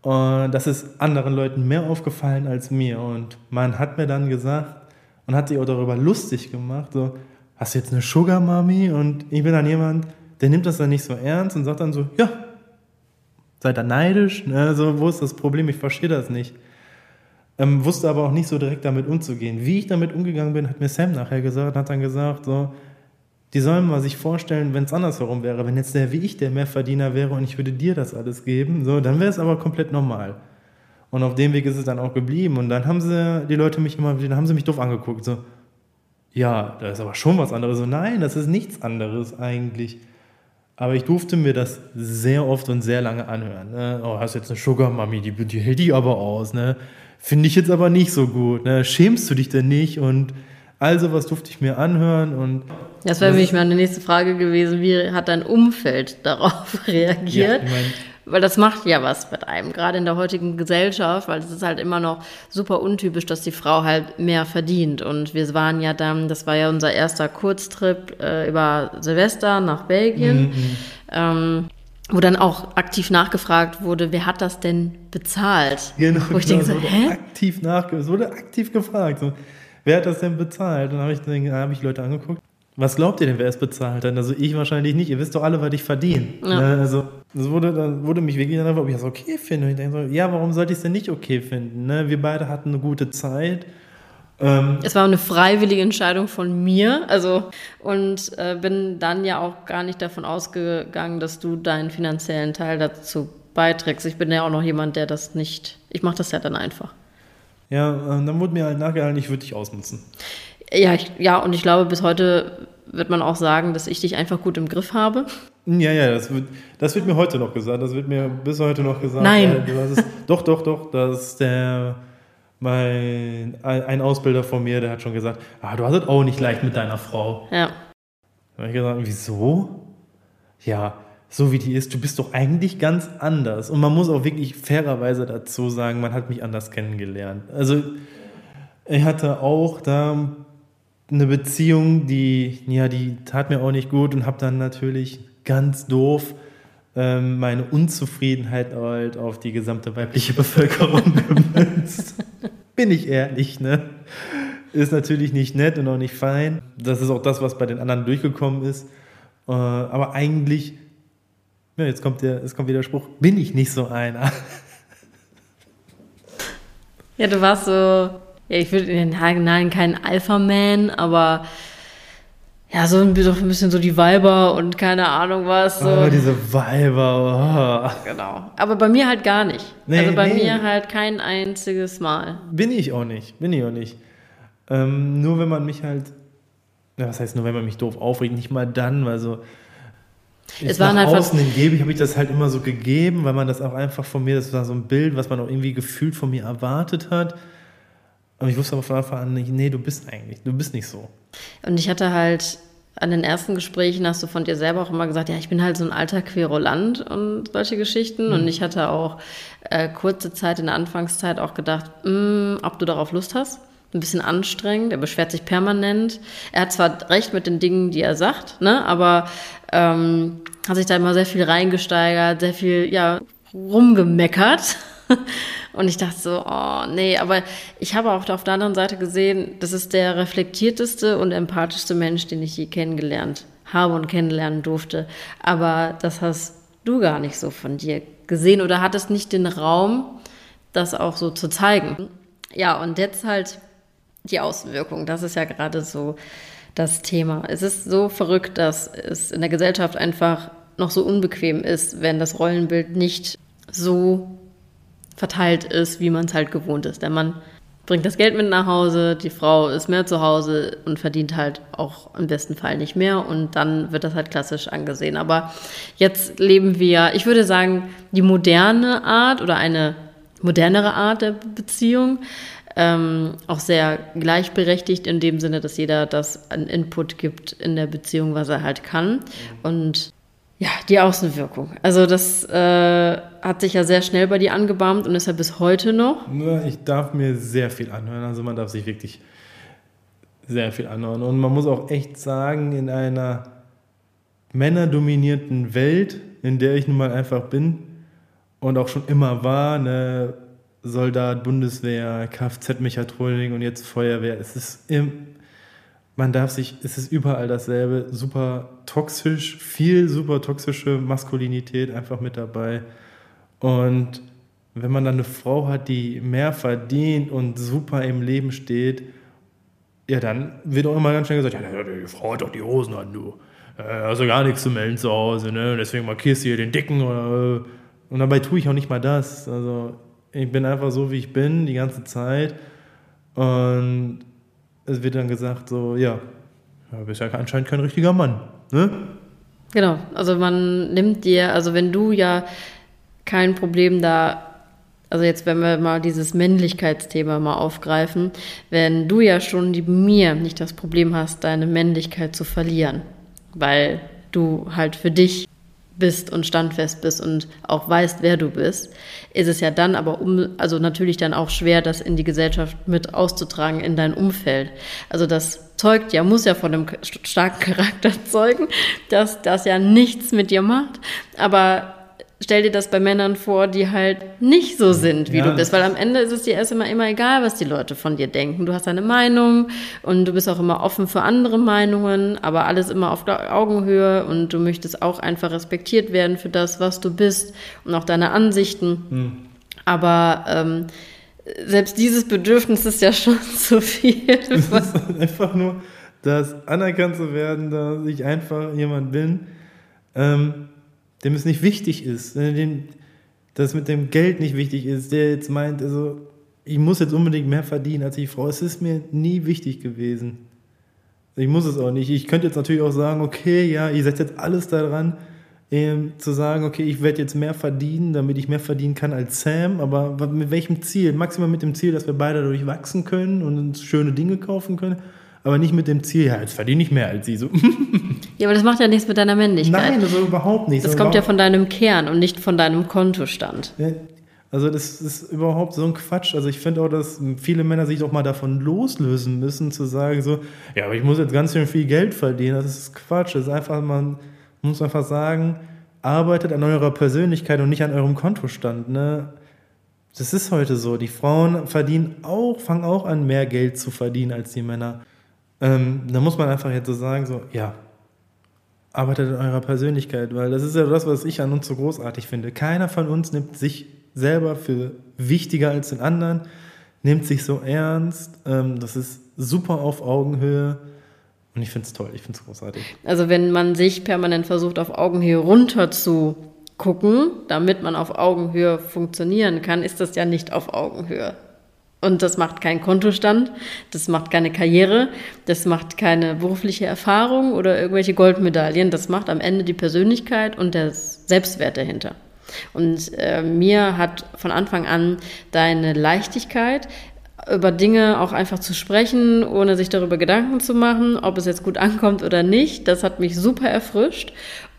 Und das ist anderen Leuten mehr aufgefallen als mir. Und man hat mir dann gesagt, und hat sich auch darüber lustig gemacht, so, hast du jetzt eine Sugar Mami? Und ich bin dann jemand, der nimmt das dann nicht so ernst und sagt dann so, ja, seid ihr neidisch? Ne? Also, wo ist das Problem? Ich verstehe das nicht. Ähm, wusste aber auch nicht so direkt damit umzugehen. Wie ich damit umgegangen bin, hat mir Sam nachher gesagt, hat dann gesagt, so, die sollen mal sich vorstellen, wenn es andersherum wäre, wenn jetzt der wie ich der Mehrverdiener wäre und ich würde dir das alles geben, so, dann wäre es aber komplett normal. Und auf dem Weg ist es dann auch geblieben. Und dann haben sie die Leute mich immer, dann haben sie mich doof angeguckt. So, ja, da ist aber schon was anderes. So, nein, das ist nichts anderes eigentlich. Aber ich durfte mir das sehr oft und sehr lange anhören. Ne? Oh, hast jetzt eine Sugar Mami, die, die hält die aber aus. Ne? Finde ich jetzt aber nicht so gut. Ne? Schämst du dich denn nicht? Und also was durfte ich mir anhören und das wäre nämlich meine nächste Frage gewesen, wie hat dein Umfeld *laughs* darauf reagiert? Ja, ich mein, weil das macht ja was mit einem, gerade in der heutigen Gesellschaft, weil es ist halt immer noch super untypisch, dass die Frau halt mehr verdient. Und wir waren ja dann, das war ja unser erster Kurztrip äh, über Silvester nach Belgien. Mhm. Ähm, wo dann auch aktiv nachgefragt wurde, wer hat das denn bezahlt? Genau, wo ich genau, denke so, hä? Aktiv nachge es wurde aktiv gefragt, so, wer hat das denn bezahlt? Und dann habe ich, hab ich Leute angeguckt was glaubt ihr denn, wer es bezahlt hat? Also ich wahrscheinlich nicht. Ihr wisst doch alle, was ich verdiene. Ja. Ne? Also es wurde, dann wurde mich wirklich dann ob ich das okay finde. Und ich denke so, ja, warum sollte ich es denn nicht okay finden? Ne? Wir beide hatten eine gute Zeit. Ähm, es war eine freiwillige Entscheidung von mir, also und äh, bin dann ja auch gar nicht davon ausgegangen, dass du deinen finanziellen Teil dazu beiträgst. Ich bin ja auch noch jemand, der das nicht. Ich mache das ja dann einfach. Ja, äh, dann wurde mir halt nachgehalten, ich würde dich ausnutzen. Ja, ich, ja, und ich glaube, bis heute wird man auch sagen, dass ich dich einfach gut im Griff habe. Ja, ja, das wird, das wird mir heute noch gesagt. Das wird mir bis heute noch gesagt. Nein. Äh, ist, doch, doch, doch. Das ist der, mein, ein Ausbilder von mir, der hat schon gesagt, ah, du hast es auch nicht leicht mit deiner Frau. Ja. Da habe ich gesagt, wieso? Ja, so wie die ist, du bist doch eigentlich ganz anders. Und man muss auch wirklich fairerweise dazu sagen, man hat mich anders kennengelernt. Also ich hatte auch da eine Beziehung, die, ja, die tat mir auch nicht gut und habe dann natürlich ganz doof meine Unzufriedenheit halt auf die gesamte weibliche Bevölkerung *laughs* gemünzt. Bin ich ehrlich, ne? Ist natürlich nicht nett und auch nicht fein. Das ist auch das, was bei den anderen durchgekommen ist. Äh, aber eigentlich, ja, jetzt kommt der, jetzt kommt wieder der Spruch, bin ich nicht so einer. Ja, du warst so ja, ich würde in den nein, kein Alpha-Man, aber ja, so ein bisschen so die Weiber und keine Ahnung was. So. Oh, diese Weiber. Oh. Genau. Aber bei mir halt gar nicht. Nee, also bei nee. mir halt kein einziges Mal. Bin ich auch nicht. Bin ich auch nicht. Ähm, nur wenn man mich halt, ja, was heißt nur, wenn man mich doof aufregt, nicht mal dann, weil so. Es waren nach halt außen gebe ich, habe ich das halt immer so gegeben, weil man das auch einfach von mir, das war so ein Bild, was man auch irgendwie gefühlt von mir erwartet hat. Und ich wusste aber von Anfang an nicht, nee, du bist eigentlich, du bist nicht so. Und ich hatte halt an den ersten Gesprächen hast du von dir selber auch immer gesagt, ja, ich bin halt so ein alter Querulant und solche Geschichten. Mhm. Und ich hatte auch äh, kurze Zeit in der Anfangszeit auch gedacht, mh, mm, ob du darauf Lust hast. Ein bisschen anstrengend, er beschwert sich permanent. Er hat zwar recht mit den Dingen, die er sagt, ne, aber ähm, hat sich da immer sehr viel reingesteigert, sehr viel, ja, rumgemeckert. *laughs* Und ich dachte so, oh nee, aber ich habe auch auf der anderen Seite gesehen, das ist der reflektierteste und empathischste Mensch, den ich je kennengelernt habe und kennenlernen durfte. Aber das hast du gar nicht so von dir gesehen oder hattest nicht den Raum, das auch so zu zeigen. Ja, und jetzt halt die Außenwirkung. Das ist ja gerade so das Thema. Es ist so verrückt, dass es in der Gesellschaft einfach noch so unbequem ist, wenn das Rollenbild nicht so verteilt ist, wie man es halt gewohnt ist. Der Mann bringt das Geld mit nach Hause, die Frau ist mehr zu Hause und verdient halt auch im besten Fall nicht mehr und dann wird das halt klassisch angesehen. Aber jetzt leben wir, ich würde sagen, die moderne Art oder eine modernere Art der Beziehung, ähm, auch sehr gleichberechtigt in dem Sinne, dass jeder das an Input gibt in der Beziehung, was er halt kann. Und ja, die Außenwirkung. Also das äh, hat sich ja sehr schnell bei dir angebahmt und ist ja bis heute noch. Nur ich darf mir sehr viel anhören. Also man darf sich wirklich sehr viel anhören. Und man muss auch echt sagen, in einer männerdominierten Welt, in der ich nun mal einfach bin und auch schon immer war, ne, Soldat, Bundeswehr, Kfz-Mechatronik und jetzt Feuerwehr, es ist im, man darf sich, es ist überall dasselbe, super toxisch, viel super toxische Maskulinität einfach mit dabei. Und wenn man dann eine Frau hat, die mehr verdient und super im Leben steht, ja, dann wird auch immer ganz schnell gesagt, ja, die Frau hat doch die Hosen an, du. Also gar nichts zu melden zu Hause, ne? Deswegen markierst du hier den Dicken oder. Und dabei tue ich auch nicht mal das. Also ich bin einfach so, wie ich bin, die ganze Zeit. Und es wird dann gesagt, so, ja, du bist ja anscheinend kein richtiger Mann. Ne? Genau, also man nimmt dir, also wenn du ja kein Problem da, also jetzt, wenn wir mal dieses Männlichkeitsthema mal aufgreifen, wenn du ja schon die mir nicht das Problem hast, deine Männlichkeit zu verlieren, weil du halt für dich bist und standfest bist und auch weißt, wer du bist, ist es ja dann aber um, also natürlich dann auch schwer, das in die Gesellschaft mit auszutragen in dein Umfeld. Also das zeugt ja, muss ja von einem starken *laughs* Charakter zeugen, dass das ja nichts mit dir macht. Aber stell dir das bei Männern vor, die halt nicht so sind, wie ja, du bist. Weil am Ende ist es dir erst immer, immer egal, was die Leute von dir denken. Du hast deine Meinung und du bist auch immer offen für andere Meinungen, aber alles immer auf Augenhöhe und du möchtest auch einfach respektiert werden für das, was du bist und auch deine Ansichten. Hm. Aber ähm, selbst dieses Bedürfnis ist ja *laughs* schon zu viel. Es ist einfach nur, das anerkannt zu werden, dass ich einfach jemand bin. Ähm, dem es nicht wichtig ist, äh, dem das mit dem Geld nicht wichtig ist, der jetzt meint, also ich muss jetzt unbedingt mehr verdienen als die Frau. Es ist mir nie wichtig gewesen. Ich muss es auch nicht. Ich könnte jetzt natürlich auch sagen, okay, ja, ihr setzt jetzt alles daran, ähm, zu sagen, okay, ich werde jetzt mehr verdienen, damit ich mehr verdienen kann als Sam, aber mit welchem Ziel? Maximal mit dem Ziel, dass wir beide dadurch wachsen können und uns schöne Dinge kaufen können aber nicht mit dem Ziel, ja, jetzt verdiene ich mehr als sie. So. *laughs* ja, aber das macht ja nichts mit deiner Männlichkeit. Nein, das überhaupt nicht. Das, das kommt ja von deinem Kern und nicht von deinem Kontostand. Ja, also das ist überhaupt so ein Quatsch. Also ich finde auch, dass viele Männer sich doch mal davon loslösen müssen, zu sagen so, ja, aber ich muss jetzt ganz schön viel Geld verdienen. Das ist Quatsch. Das ist einfach, man muss einfach sagen, arbeitet an eurer Persönlichkeit und nicht an eurem Kontostand. Ne? Das ist heute so. Die Frauen verdienen auch, fangen auch an, mehr Geld zu verdienen als die Männer. Ähm, da muss man einfach jetzt so sagen, so, ja, arbeitet an eurer Persönlichkeit, weil das ist ja das, was ich an uns so großartig finde. Keiner von uns nimmt sich selber für wichtiger als den anderen, nimmt sich so ernst. Ähm, das ist super auf Augenhöhe. Und ich finde es toll, ich finde es großartig. Also wenn man sich permanent versucht, auf Augenhöhe runter zu gucken, damit man auf Augenhöhe funktionieren kann, ist das ja nicht auf Augenhöhe. Und das macht keinen Kontostand, das macht keine Karriere, das macht keine berufliche Erfahrung oder irgendwelche Goldmedaillen. Das macht am Ende die Persönlichkeit und der Selbstwert dahinter. Und äh, mir hat von Anfang an deine Leichtigkeit, über Dinge auch einfach zu sprechen, ohne sich darüber Gedanken zu machen, ob es jetzt gut ankommt oder nicht, das hat mich super erfrischt.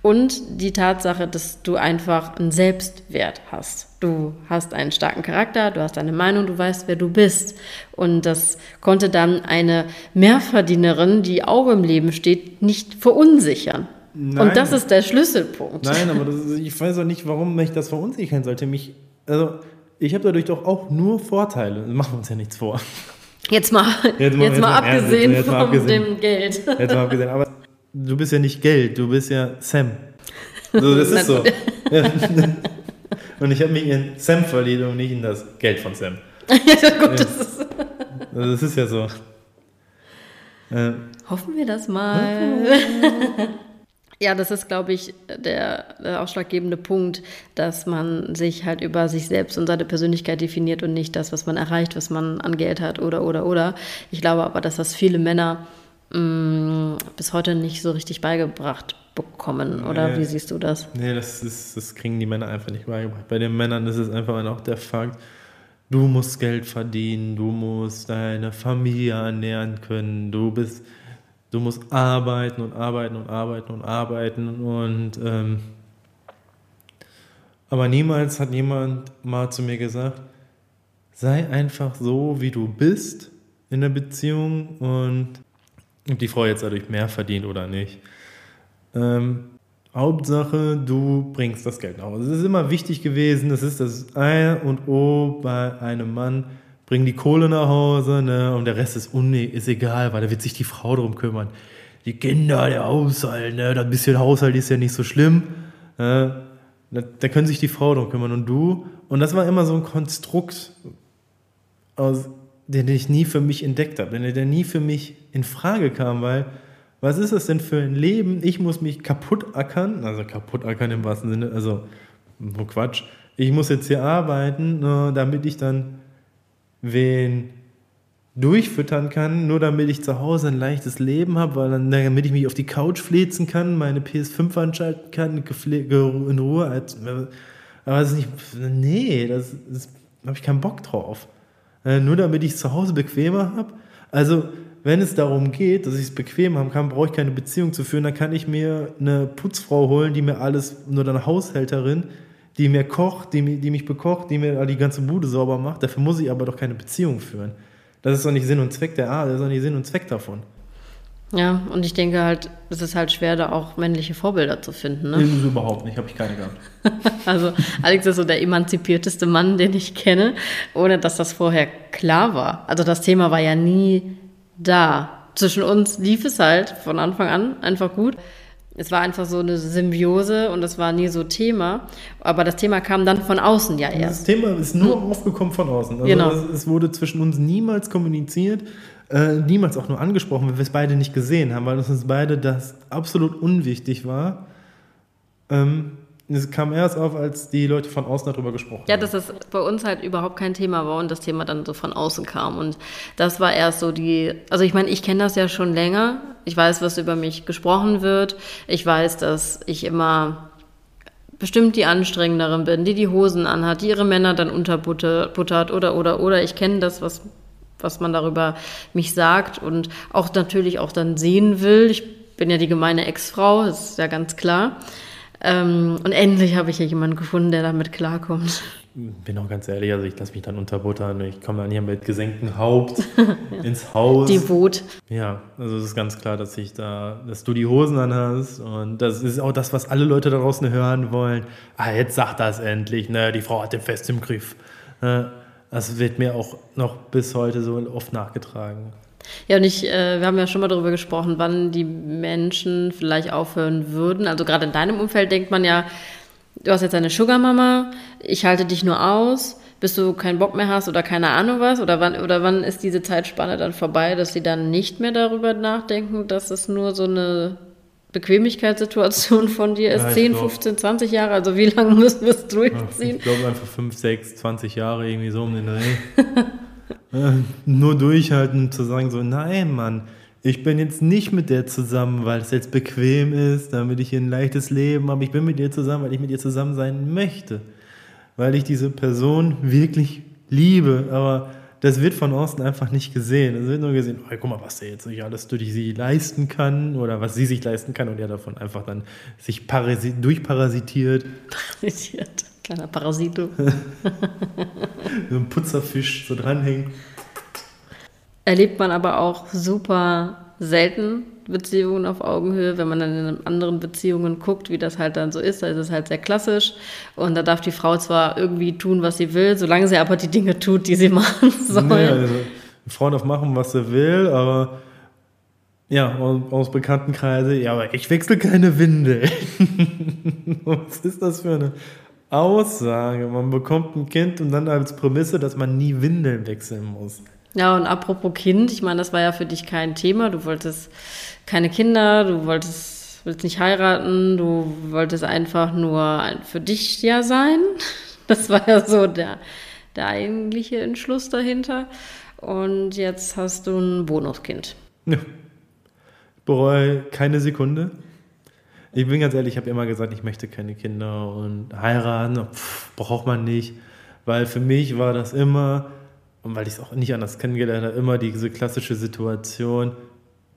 Und die Tatsache, dass du einfach einen Selbstwert hast. Du hast einen starken Charakter, du hast eine Meinung, du weißt, wer du bist. Und das konnte dann eine Mehrverdienerin, die auch im Leben steht, nicht verunsichern. Nein. Und das ist der Schlüsselpunkt. Nein, aber ist, ich weiß auch nicht, warum mich das verunsichern sollte. Mich, also ich habe dadurch doch auch nur Vorteile. Machen wir uns ja nichts vor. Jetzt mal, jetzt mal, jetzt mal abgesehen jetzt mal von abgesehen, dem Geld. Jetzt mal abgesehen. Aber du bist ja nicht Geld, du bist ja Sam. So, das ist so. *laughs* Und ich habe mich in Sam verliebt und nicht in das Geld von Sam. ja, gut, das ist. Also das ist ja so. Äh, Hoffen wir das mal. *laughs* Ja, das ist, glaube ich, der, der, ausschlaggebende Punkt, dass man sich halt über sich selbst und seine Persönlichkeit definiert und nicht das, was man erreicht, was man an Geld hat oder, oder, oder. Ich glaube aber, dass das viele Männer mh, mm, bis heute nicht so richtig beigebracht bekommen. Oder nee, wie siehst du das? Nee, das, ist, das kriegen die Männer einfach nicht beigebracht. Bei den Männern ist es einfach auch der Fakt, du musst Geld verdienen, du musst deine Familie ernähren können, du bist du musst arbeiten und arbeiten und arbeiten und arbeiten und ähm, aber niemals hat jemand mal zu mir gesagt, sei einfach so, wie du bist in der Beziehung und ob die Frau jetzt dadurch mehr verdient oder nicht. Ähm, Hauptsache, du bringst das Geld nach Hause. Es ist immer wichtig gewesen, das ist das A und O bei einem Mann, bring die Kohle nach Hause, ne, und der Rest ist, unne ist egal, weil da wird sich die Frau drum kümmern. Die Kinder, der Haushalt, ne, das bisschen Haushalt ist ja nicht so schlimm. Ne, da, da können sich die Frau drum kümmern und du. Und das war immer so ein Konstrukt, aus, den ich nie für mich entdeckt habe, der, der nie für mich in Frage kam, weil was ist das denn für ein Leben? Ich muss mich kaputt ackern, also kaputt ackern im wahrsten Sinne, also Quatsch. Ich muss jetzt hier arbeiten, ne, damit ich dann wen durchfüttern kann, nur damit ich zu Hause ein leichtes Leben habe, weil dann, damit ich mich auf die Couch flezen kann, meine PS5 anschalten kann, in Ruhe. Aber das ist nicht, nee, das, das habe ich keinen Bock drauf. Äh, nur damit ich es zu Hause bequemer habe. Also, wenn es darum geht, dass ich es bequem haben kann, brauche ich keine Beziehung zu führen, dann kann ich mir eine Putzfrau holen, die mir alles, nur eine Haushälterin, die mir kocht, die, die mich bekocht, die mir die ganze Bude sauber macht. Dafür muss ich aber doch keine Beziehung führen. Das ist doch nicht Sinn und Zweck der A, das ist doch nicht Sinn und Zweck davon. Ja, und ich denke halt, es ist halt schwer, da auch männliche Vorbilder zu finden. Ne? Nee, überhaupt nicht, habe ich keine gehabt. *laughs* also Alex ist so der emanzipierteste Mann, den ich kenne, ohne dass das vorher klar war. Also das Thema war ja nie da. Zwischen uns lief es halt von Anfang an einfach gut es war einfach so eine Symbiose und das war nie so Thema. Aber das Thema kam dann von außen ja erst. Das Thema ist nur hm. aufgekommen von außen. Also genau. es, es, wurde zwischen uns niemals kommuniziert, äh, niemals auch nur angesprochen, weil wir es beide nicht gesehen haben, weil uns beide das absolut unwichtig war. Ähm, es kam erst auf, als die Leute von außen darüber gesprochen ja, haben. Ja, dass das bei uns halt überhaupt kein Thema war und das Thema dann so von außen kam. Und das war erst so die, also ich meine, ich kenne das ja schon länger. Ich weiß, was über mich gesprochen wird. Ich weiß, dass ich immer bestimmt die anstrengenderen bin, die die Hosen anhat, die ihre Männer dann unterbuttert oder, oder, oder. Ich kenne das, was, was man darüber mich sagt und auch natürlich auch dann sehen will. Ich bin ja die gemeine Ex-Frau, das ist ja ganz klar. Ähm, und endlich habe ich hier jemanden gefunden, der damit klarkommt. Bin auch ganz ehrlich, also ich lasse mich dann unterbuttern. Ich komme dann hier mit gesenktem Haupt *laughs* ja. ins Haus. Devot. Ja, also es ist ganz klar, dass ich da, dass du die Hosen anhast und das ist auch das, was alle Leute da draußen hören wollen. Ah, jetzt sagt das endlich, ne? Die Frau hat den fest im Griff. Das wird mir auch noch bis heute so oft nachgetragen. Ja, und ich, äh, wir haben ja schon mal darüber gesprochen, wann die Menschen vielleicht aufhören würden. Also gerade in deinem Umfeld denkt man ja, du hast jetzt eine Sugar-Mama, ich halte dich nur aus, bis du keinen Bock mehr hast oder keine Ahnung was. Oder wann, oder wann ist diese Zeitspanne dann vorbei, dass sie dann nicht mehr darüber nachdenken, dass es nur so eine Bequemlichkeitssituation von dir ist, ja, 10, glaub, 15, 20 Jahre, also wie lange müssen wir es durchziehen? Ich glaube einfach 5, 6, 20 Jahre irgendwie so um den Dreh. *laughs* Äh, nur durchhalten zu sagen, so, nein, Mann, ich bin jetzt nicht mit der zusammen, weil es jetzt bequem ist, damit ich hier ein leichtes Leben habe. Ich bin mit dir zusammen, weil ich mit dir zusammen sein möchte. Weil ich diese Person wirklich liebe. Aber das wird von außen einfach nicht gesehen. Es wird nur gesehen, oh, guck mal, was der jetzt nicht alles durch sie leisten kann oder was sie sich leisten kann und er davon einfach dann sich durchparasitiert. Parasitiert. Kleiner Parasito. *laughs* so ein Putzerfisch so dranhängen. Erlebt man aber auch super selten Beziehungen auf Augenhöhe. Wenn man dann in anderen Beziehungen guckt, wie das halt dann so ist, da ist es halt sehr klassisch. Und da darf die Frau zwar irgendwie tun, was sie will, solange sie aber die Dinge tut, die sie *laughs* machen soll. Nee, also, Frau darf machen, was sie will, aber ja, aus Bekanntenkreise, ja, aber ich wechsle keine Windel. *laughs* was ist das für eine Aussage? Man bekommt ein Kind und dann als Prämisse, dass man nie Windeln wechseln muss. Ja, und apropos Kind, ich meine, das war ja für dich kein Thema. Du wolltest keine Kinder, du wolltest, willst nicht heiraten, du wolltest einfach nur für dich ja sein. *laughs* Das war ja so der, der eigentliche Entschluss dahinter. Und jetzt hast du ein Bonuskind. Ja. Ich bereue keine Sekunde. Ich bin ganz ehrlich, ich habe immer gesagt, ich möchte keine Kinder und heiraten, pff, braucht man nicht. Weil für mich war das immer und weil ich es auch nicht anders kennengelernt habe, immer diese klassische Situation,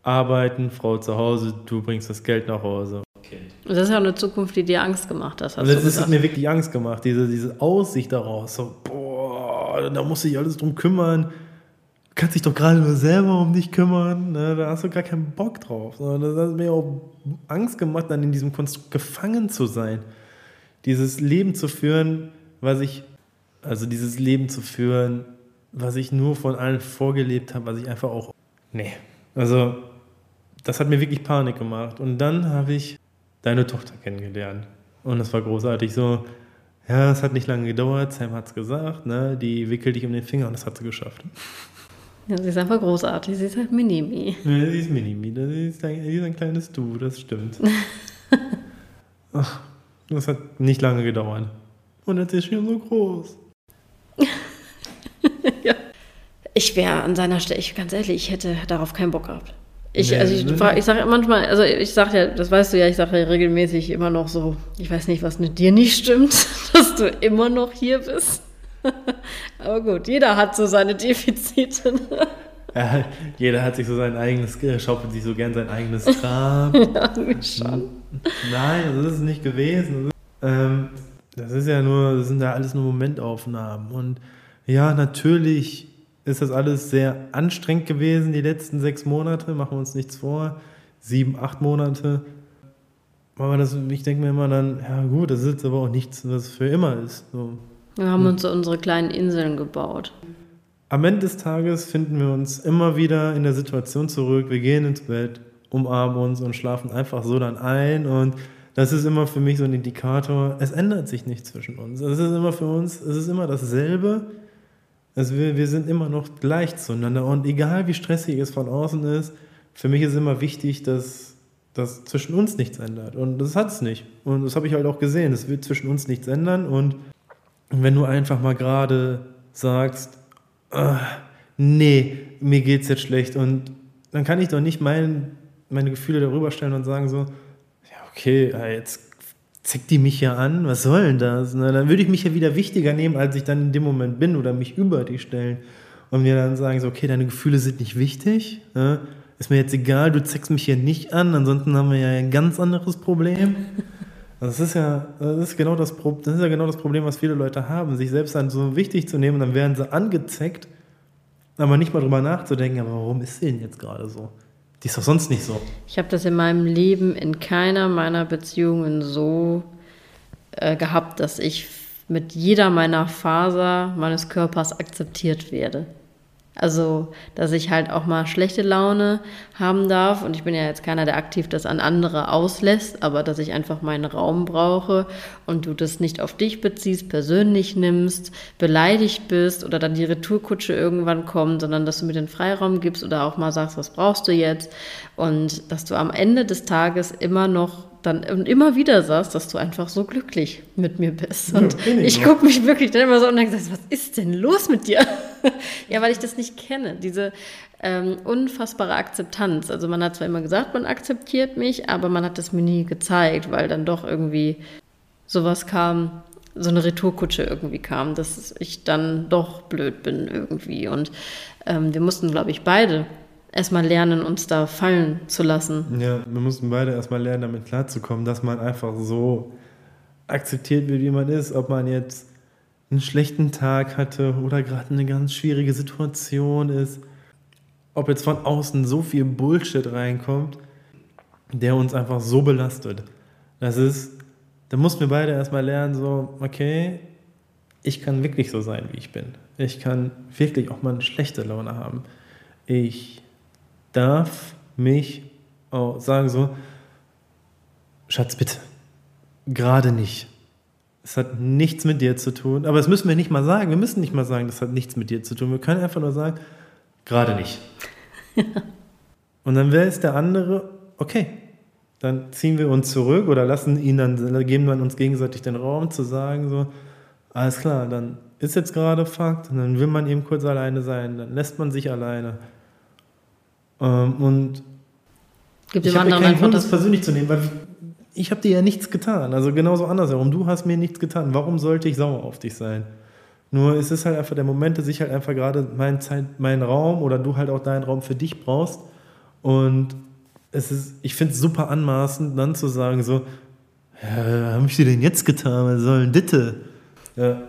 arbeiten, Frau zu Hause, du bringst das Geld nach Hause. Okay. Das ist ja eine Zukunft, die dir Angst gemacht hat. Das ist, hat mir wirklich Angst gemacht, diese, diese Aussicht daraus. So, boah, da muss sich alles drum kümmern. Du kannst dich doch gerade nur selber um dich kümmern. Ne? Da hast du gar keinen Bock drauf. Das hat mir auch Angst gemacht, dann in diesem Konstrukt gefangen zu sein. Dieses Leben zu führen, was ich, also dieses Leben zu führen, was ich nur von allen vorgelebt habe, was ich einfach auch. Nee. Also, das hat mir wirklich Panik gemacht. Und dann habe ich deine Tochter kennengelernt. Und das war großartig. So, ja, es hat nicht lange gedauert. Sam hat es gesagt, ne? Die wickelt dich um den Finger und das hat sie geschafft. Ja, sie ist einfach großartig. Sie ist halt Minimi. Ja, sie ist Minimi. Sie ist ein, sie ist ein kleines Du, das stimmt. *laughs* Ach, das hat nicht lange gedauert. Und jetzt ist sie schon so groß. *laughs* Ich wäre an seiner Stelle, ich ganz ehrlich, ich hätte darauf keinen Bock gehabt. Ich, nee, also ich, ich sage manchmal, also ich sage ja, das weißt du ja, ich sage ja regelmäßig immer noch so, ich weiß nicht, was mit dir nicht stimmt, *laughs* dass du immer noch hier bist. *laughs* Aber gut, jeder hat so seine Defizite. Ne? Ja, jeder hat sich so sein eigenes, schaufelt sich so gern sein eigenes *laughs* Kram. ja, schon. Nein, das ist es nicht gewesen. Ähm, das ist ja nur, das sind ja alles nur Momentaufnahmen. Und ja, natürlich ist das alles sehr anstrengend gewesen, die letzten sechs Monate, machen wir uns nichts vor, sieben, acht Monate. Aber das, ich denke mir immer dann, ja gut, das ist jetzt aber auch nichts, was für immer ist. So. Wir haben uns so unsere kleinen Inseln gebaut. Am Ende des Tages finden wir uns immer wieder in der Situation zurück, wir gehen ins Bett, umarmen uns und schlafen einfach so dann ein und das ist immer für mich so ein Indikator, es ändert sich nichts zwischen uns. Es ist immer für uns, es ist immer dasselbe, also wir, wir sind immer noch gleich zueinander und egal wie stressig es von außen ist, für mich ist immer wichtig, dass das zwischen uns nichts ändert. Und das hat es nicht. Und das habe ich halt auch gesehen. Es wird zwischen uns nichts ändern. Und wenn du einfach mal gerade sagst, ah, nee, mir geht's jetzt schlecht, und dann kann ich doch nicht mein, meine Gefühle darüber stellen und sagen so, ja, okay, jetzt zeigt die mich ja an, was soll denn das? Na, dann würde ich mich ja wieder wichtiger nehmen, als ich dann in dem Moment bin oder mich über die stellen und mir dann sagen, so, okay, deine Gefühle sind nicht wichtig, ja? ist mir jetzt egal, du zeigst mich hier nicht an, ansonsten haben wir ja ein ganz anderes Problem. Das ist ja, das ist genau das, das ist ja genau das Problem, was viele Leute haben, sich selbst dann so wichtig zu nehmen, dann werden sie angezeckt, aber nicht mal drüber nachzudenken, aber warum ist sie denn jetzt gerade so? Die ist doch sonst nicht so. Ich habe das in meinem Leben in keiner meiner Beziehungen so äh, gehabt, dass ich mit jeder meiner Faser meines Körpers akzeptiert werde. Also, dass ich halt auch mal schlechte Laune haben darf. Und ich bin ja jetzt keiner, der aktiv das an andere auslässt, aber dass ich einfach meinen Raum brauche und du das nicht auf dich beziehst, persönlich nimmst, beleidigt bist oder dann die Retourkutsche irgendwann kommt, sondern dass du mir den Freiraum gibst oder auch mal sagst, was brauchst du jetzt? Und dass du am Ende des Tages immer noch dann immer wieder sagst, dass du einfach so glücklich mit mir bist. Und ja, ich, ich gucke mich wirklich dann immer so und denke, was ist denn los mit dir? *laughs* ja, weil ich das nicht kenne, diese ähm, unfassbare Akzeptanz. Also man hat zwar immer gesagt, man akzeptiert mich, aber man hat das mir nie gezeigt, weil dann doch irgendwie sowas kam, so eine Retourkutsche irgendwie kam, dass ich dann doch blöd bin irgendwie. Und ähm, wir mussten, glaube ich, beide erstmal lernen, uns da fallen zu lassen. Ja, wir mussten beide erstmal lernen, damit klarzukommen, dass man einfach so akzeptiert wird, wie man ist, ob man jetzt einen schlechten Tag hatte oder gerade eine ganz schwierige Situation ist. ob jetzt von außen so viel Bullshit reinkommt, der uns einfach so belastet. Das ist, da mussten wir beide erstmal lernen, so, okay, ich kann wirklich so sein, wie ich bin. Ich kann wirklich auch mal eine schlechte Laune haben. Ich darf mich auch sagen so, Schatz, bitte, gerade nicht. Es hat nichts mit dir zu tun. Aber das müssen wir nicht mal sagen. Wir müssen nicht mal sagen, das hat nichts mit dir zu tun. Wir können einfach nur sagen, gerade nicht. *laughs* Und dann wäre es der andere, okay, dann ziehen wir uns zurück oder lassen ihn dann, geben wir uns gegenseitig den Raum zu sagen, so, alles klar, dann ist jetzt gerade Fakt und dann will man eben kurz alleine sein, dann lässt man sich alleine. Ähm, und Gibt ich habe anderen keinen Grund, das persönlich zu nehmen, weil ich habe dir ja nichts getan. Also genauso andersherum. Du hast mir nichts getan. Warum sollte ich sauer auf dich sein? Nur es ist halt einfach der Moment, dass ich halt einfach gerade meinen Zeit, meinen Raum oder du halt auch deinen Raum für dich brauchst. Und es ist, ich finde es super anmaßend, dann zu sagen so, ja, habe ich dir denn jetzt getan? Was soll denn Ditte? Ja.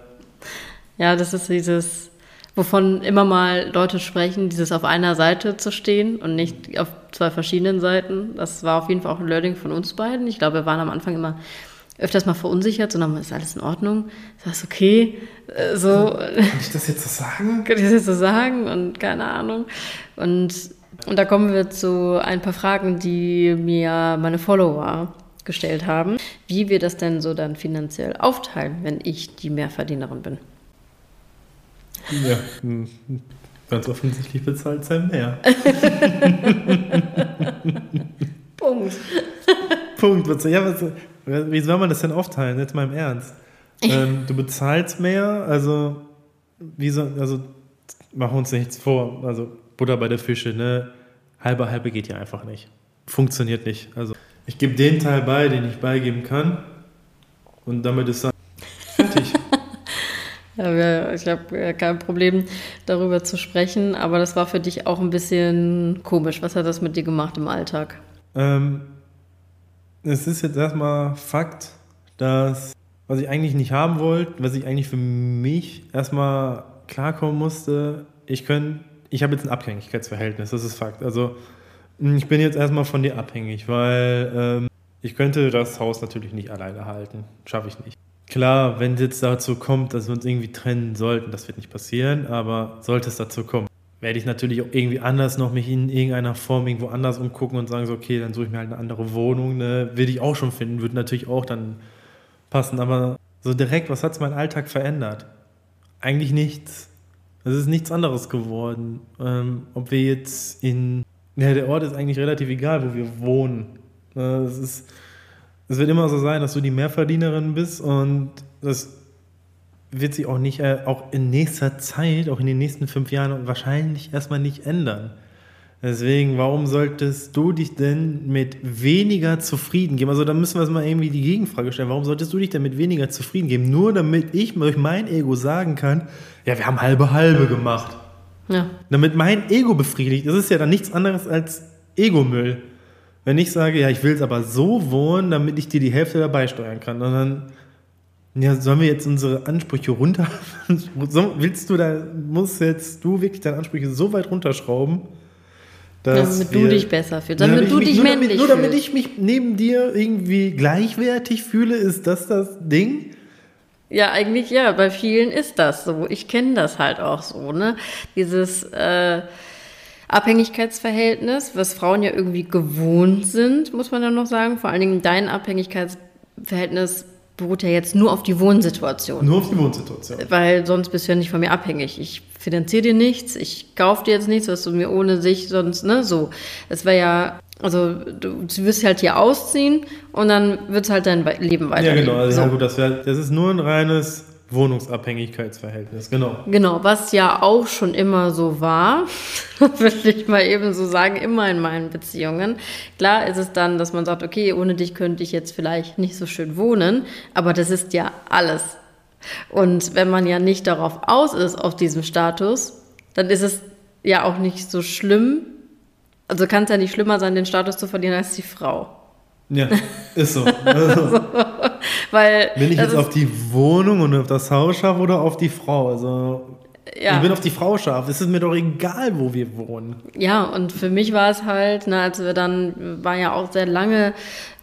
Ja, das ist dieses, wovon immer mal Leute sprechen, dieses auf einer Seite zu stehen und nicht auf zwei verschiedenen Seiten. Das war auf jeden Fall auch ein Learning von uns beiden. Ich glaube, wir waren am Anfang immer öfters mal verunsichert, sondern ist alles in Ordnung? Ist das okay? Äh, So, Kann ich das jetzt so sagen? *laughs* kann ich das jetzt so sagen und keine Ahnung. Und, und da kommen wir zu ein paar Fragen, die mir meine Follower gestellt haben, wie wir das denn so dann finanziell aufteilen, wenn ich die Mehrverdienerin bin. Ja, hm, ganz offensichtlich bezahlt sein mehr. *laughs* Punkt. Punkt. Ja, was, wie soll man das denn aufteilen? Jetzt mal im Ernst. Ähm, du bezahlst mehr, also, wie soll, also, machen wir uns nichts vor. Also, Butter bei der Fische, ne? Halbe, halbe geht ja einfach nicht. Funktioniert nicht. Also, ich gebe den Teil bei, den ich beigeben kann. Und damit ist dann ich habe kein Problem, darüber zu sprechen, aber das war für dich auch ein bisschen komisch. Was hat das mit dir gemacht im Alltag? Ähm, es ist jetzt erstmal Fakt, dass, was ich eigentlich nicht haben wollte, was ich eigentlich für mich erstmal klarkommen musste, ich können, ich habe jetzt ein Abhängigkeitsverhältnis, das ist Fakt. Also ich bin jetzt erstmal von dir abhängig, weil ähm, ich könnte das Haus natürlich nicht alleine halten. Schaffe ich nicht. Klar, wenn es jetzt dazu kommt, dass wir uns irgendwie trennen sollten, das wird nicht passieren, aber sollte es dazu kommen, werde ich natürlich auch irgendwie anders noch mich in irgendeiner Form irgendwo anders umgucken und sagen so, okay, dann suche ich mir halt eine andere Wohnung, ne? Würde ich auch schon finden, würde natürlich auch dann passen, aber so direkt, was hat mein Alltag verändert? Eigentlich nichts. Es ist nichts anderes geworden. Ähm, ob wir jetzt in, ja, der Ort ist eigentlich relativ egal, wo wir wohnen. Äh, Es ist, es wird immer so sein, dass du die Mehrverdienerin bist und das wird sich auch nicht, äh, auch in nächster Zeit, auch in den nächsten fünf Jahren wahrscheinlich erstmal nicht ändern. Deswegen, warum solltest du dich denn mit weniger zufrieden geben? Also da müssen wir uns mal irgendwie die Gegenfrage stellen. Warum solltest du dich denn mit weniger zufrieden geben? Nur damit ich durch mein Ego sagen kann, ja, wir haben halbe halbe gemacht. Ja. Damit mein Ego befriedigt. Das ist ja dann nichts anderes als Egomüll. Wenn ich sage, ja, ich will es aber so wohnen, damit ich dir die Hälfte dabei steuern kann. Und dann, ja, sollen wir jetzt unsere Ansprüche runter? *laughs* willst du da, musst jetzt du wirklich deine Ansprüche so weit runterschrauben, dass Damit wir, du dich besser fühlst, damit ich du mich, dich nur männlich damit, Nur damit ich mich neben dir irgendwie gleichwertig fühle, ist das das Ding? Ja, eigentlich ja, bei vielen ist das so. Ich kenne das halt auch so, ne? Dieses äh, Abhängigkeitsverhältnis, was Frauen ja irgendwie gewohnt sind, muss man ja noch sagen. Vor allen Dingen dein Abhängigkeitsverhältnis beruht ja jetzt nur auf die Wohnsituation. Nur auf die Wohnsituation. Weil sonst bist du ja nicht von mir abhängig. Ich finanziere dir nichts, ich kaufe dir jetzt nichts, was du mir ohne sich sonst, ne, so. Es wäre ja, also du, du wirst halt hier ausziehen und dann wird halt dein Leben Ja, weiterleben. genau. Also, so. ja, gut, das, wär, das ist nur ein reines Wohnungsabhängigkeitsverhältnis. Genau. Genau, was ja auch schon immer so war, *laughs* würde ich mal eben so sagen, immer in meinen Beziehungen. Klar ist es dann, dass man sagt, okay, ohne dich könnte ich jetzt vielleicht nicht so schön wohnen, aber das ist ja alles. Und wenn man ja nicht darauf aus ist, auf diesem Status, dann ist es ja auch nicht so schlimm. Also kann es ja nicht schlimmer sein, den Status zu verlieren als die Frau. Ja, ist so. *laughs* Also, Weil bin ich jetzt auf die Wohnung und auf das Haus schaffe oder auf die Frau? Also, Ja. Ich bin auf die Frau scharf. Es ist mir doch egal, wo wir wohnen. Ja, und für mich war es halt, ne, als wir dann, war ja auch sehr lange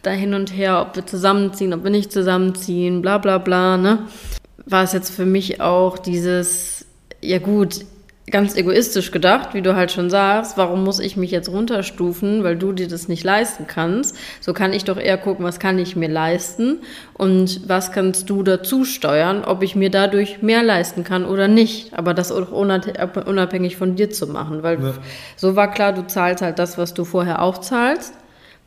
da hin und her, ob wir zusammenziehen, ob wir nicht zusammenziehen, bla bla bla, ne? War es jetzt für mich auch dieses, ja gut, ganz egoistisch gedacht, wie du halt schon sagst, warum muss ich mich jetzt runterstufen, weil du dir das nicht leisten kannst? So kann ich doch eher gucken, was kann ich mir leisten und was kannst du dazu steuern, ob ich mir dadurch mehr leisten kann oder nicht. Aber das auch unabhängig von dir zu machen, weil ja. so war klar, du zahlst halt das, was du vorher auch zahlst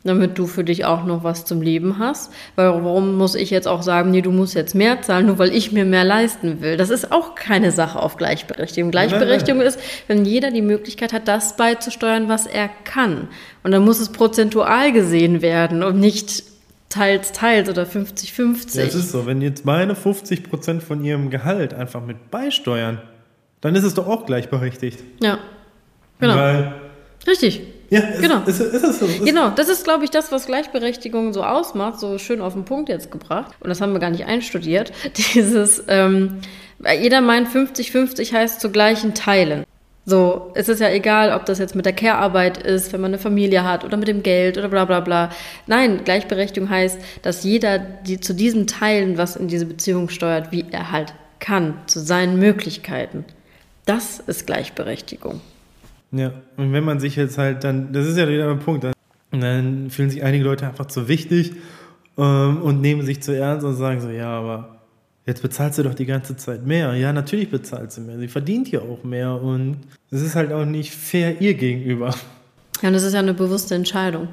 damit du für dich auch noch was zum Leben hast. Weil warum muss ich jetzt auch sagen, nee, du musst jetzt mehr zahlen, nur weil ich mir mehr leisten will? Das ist auch keine Sache auf Gleichberechtigung. Gleichberechtigung ist, wenn jeder die Möglichkeit hat, das beizusteuern, was er kann. Und dann muss es prozentual gesehen werden und nicht teils, teils oder 50-50. Ja, es ist so, wenn jetzt meine 50 Prozent von ihrem Gehalt einfach mit beisteuern, dann ist es doch auch gleichberechtigt. Ja, genau. Weil Richtig. Ja, ist, genau. Ist, ist, ist, ist, genau, das ist, glaube ich, das, was Gleichberechtigung so ausmacht, so schön auf den Punkt jetzt gebracht. Und das haben wir gar nicht einstudiert. *laughs* Dieses, ähm, jeder meint 50-50 heißt zu gleichen Teilen. So, es ist ja egal, ob das jetzt mit der Care-Arbeit ist, wenn man eine Familie hat oder mit dem Geld oder bla bla bla. Nein, Gleichberechtigung heißt, dass jeder die, zu diesen Teilen was in diese Beziehung steuert, wie er halt kann, zu seinen Möglichkeiten. Das ist Gleichberechtigung. Ja, und wenn man sich jetzt halt dann, das ist ja wieder ein Punkt, dann, dann fühlen sich einige Leute einfach zu wichtig ähm, und nehmen sich zu ernst und sagen so, ja, aber jetzt bezahlt sie doch die ganze Zeit mehr. Ja, natürlich bezahlt sie mehr. Sie verdient ja auch mehr und es ist halt auch nicht fair ihr gegenüber. Ja, und das ist ja eine bewusste Entscheidung.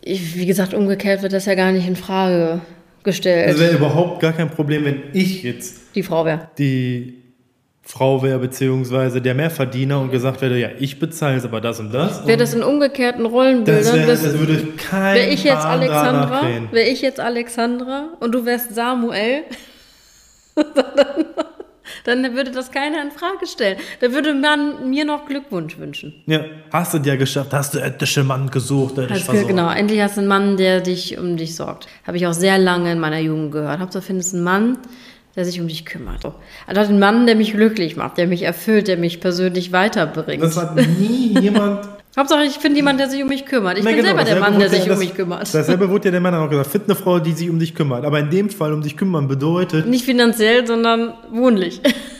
Ich, wie gesagt, umgekehrt wird das ja gar nicht in Frage gestellt. Es wäre überhaupt gar kein Problem, wenn ich jetzt die Frau wäre. Die Frau wäre, beziehungsweise der Mehrverdiener und gesagt werde, ja, ich bezahle jetzt aber das und das. Wäre das in umgekehrten Rollenbildern? Das, wär, das, das würde kein Wäre ich jetzt Alexandra? Wäre ich jetzt Alexandra und du wärst Samuel? dann, *laughs* dann würde das keiner in Frage stellen. Da würde man mir noch Glückwunsch wünschen. Ja, hast du dir geschafft, hast du einen Mann gesucht, versorgt. Genau, endlich hast du einen Mann, der dich um dich sorgt. Habe ich auch sehr lange in meiner Jugend gehört. Hauptsache findest einen Mann, der sich um dich kümmert. Also ein Mann, der mich glücklich macht, der mich erfüllt, der mich persönlich weiterbringt. Das hat nie *laughs* jemand. Hauptsache, ich finde jemanden, der sich um mich kümmert. Ich Na, bin genau, selber der Mann, der sich ja, um mich kümmert. Dasselbe *laughs* wurde ja der Mann auch gesagt. Find eine Frau, die sich um dich kümmert. Aber in dem Fall um dich kümmern bedeutet. Nicht finanziell, sondern wohnlich. *laughs*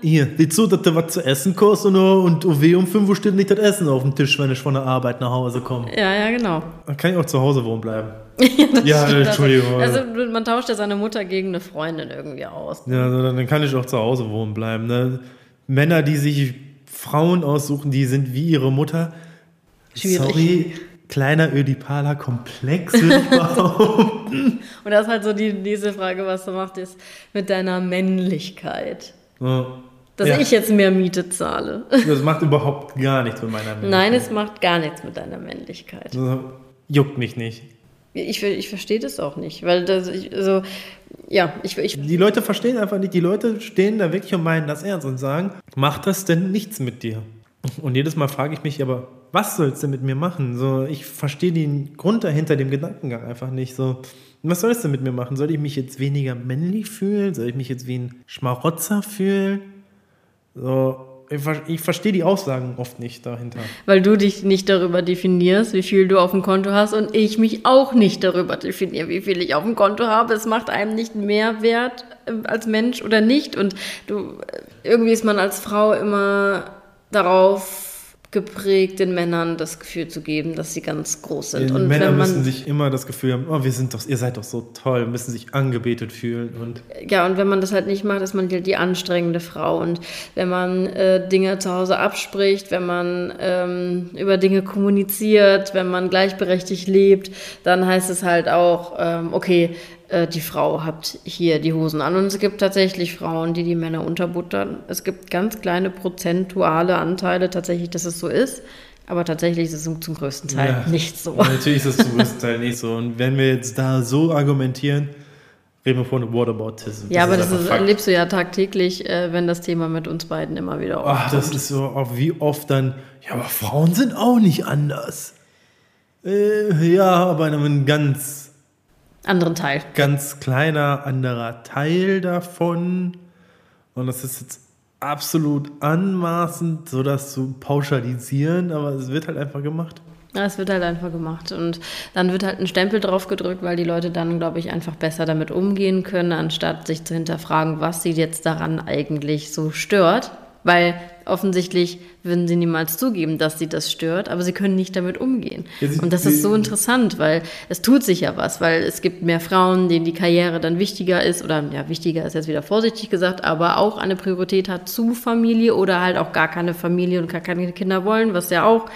Hier, die zu, dass du was zu essen kostet und, und weh um 5 Uhr steht nicht das Essen auf dem Tisch, wenn ich von der Arbeit nach Hause komme. Ja, ja, genau. Dann kann ich auch zu Hause wohnen bleiben. *laughs* ja, ja Entschuldigung. Also, also, man tauscht ja seine Mutter gegen eine Freundin irgendwie aus. Ja, dann kann ich auch zu Hause wohnen bleiben. Ne? Männer, die sich Frauen aussuchen, die sind wie ihre Mutter. Schwierig. Sorry, kleiner ödipaler Komplex, würde ich behaupten. *laughs* Und das ist halt so die nächste Frage, was du machst, ist mit deiner Männlichkeit. Ja. Dass ja. ich jetzt mehr Miete zahle. Das macht überhaupt gar nichts mit meiner Männlichkeit. Nein, es macht gar nichts mit deiner Männlichkeit. Das juckt mich nicht. Ich, ich verstehe das auch nicht, weil das, ich, also, ja, ich, ich. Die Leute verstehen einfach nicht, die Leute stehen da wirklich und meinen das ernst und sagen, macht das denn nichts mit dir? Und jedes Mal frage ich mich, aber was soll es denn mit mir machen? So, ich verstehe den Grund dahinter, dem Gedankengang einfach nicht. So, was soll es denn mit mir machen? Soll ich mich jetzt weniger männlich fühlen? Soll ich mich jetzt wie ein Schmarotzer fühlen? So, ich, ich verstehe die Aussagen oft nicht dahinter. Weil du dich nicht darüber definierst, wie viel du auf dem Konto hast und ich mich auch nicht darüber definiere, wie viel ich auf dem Konto habe. Es macht einem nicht mehr Wert äh, als Mensch oder nicht. Und du, äh, irgendwie ist man als Frau immer darauf geprägt, den Männern das Gefühl zu geben, dass sie ganz groß sind. Die und Männer müssen sich immer das Gefühl haben, oh, wir sind doch, ihr seid doch so toll, müssen sich angebetet fühlen. Und ja, und wenn man das halt nicht macht, ist man halt die anstrengende Frau. Und wenn man äh, Dinge zu Hause abspricht, wenn man ähm, über Dinge kommuniziert, wenn man gleichberechtigt lebt, dann heißt es halt auch, ähm, okay, äh, die Frau hat hier die Hosen an. Und es gibt tatsächlich Frauen, die die Männer unterbuttern. Es gibt ganz kleine prozentuale Anteile tatsächlich, dass es so ist. Aber tatsächlich ist es zum größten Teil ja, nicht so. Natürlich ist es zum größten Teil nicht so. Und wenn wir jetzt da so argumentieren, reden wir von Whataboutism. Ja, aber das ist, erlebst du ja tagtäglich, äh, wenn das Thema mit uns beiden immer wieder aufkommt. Ach, das ist so, wie oft dann, ja, aber Frauen sind auch nicht anders. Äh, ja, aber in einem ganz anderen Teil. Ganz kleiner anderer Teil davon. Und das ist jetzt absolut anmaßend, so das zu pauschalisieren, aber es wird halt einfach gemacht. Ja, es wird halt einfach gemacht. Und dann wird halt ein Stempel drauf gedrückt, weil die Leute dann, glaube ich, einfach besser damit umgehen können, anstatt sich zu hinterfragen, was sie jetzt daran eigentlich so stört. Weil offensichtlich würden sie niemals zugeben, dass sie das stört, aber sie können nicht damit umgehen. Und das ist so interessant, weil es tut sich ja was, weil es gibt mehr Frauen, denen die Karriere dann wichtiger ist, oder ja, wichtiger ist jetzt wieder vorsichtig gesagt, aber auch eine Priorität hat zu Familie oder halt auch gar keine Familie und gar keine Kinder wollen, was ja auch,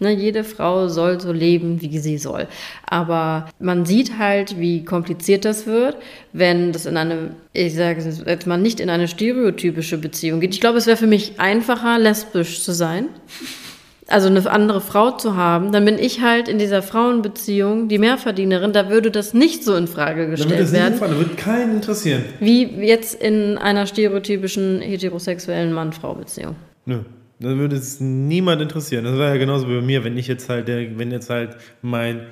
ne, jede Frau soll so leben, wie sie soll. Aber man sieht halt, wie kompliziert das wird, wenn das in eine, ich sage jetzt mal, nicht in eine stereotypische Beziehung geht. Ich glaube, es wäre für mich einfacher, lesbisch zu sein, also eine andere Frau zu haben, dann bin ich halt in dieser Frauenbeziehung die Mehrverdienerin, da würde das nicht so in Frage gestellt da werden. Da würde keinen interessieren. Wie jetzt in einer stereotypischen heterosexuellen Mann-Frau-Beziehung. Nö. Da würde es niemand interessieren. Das war ja genauso wie bei mir, wenn ich jetzt halt, der, wenn jetzt halt mein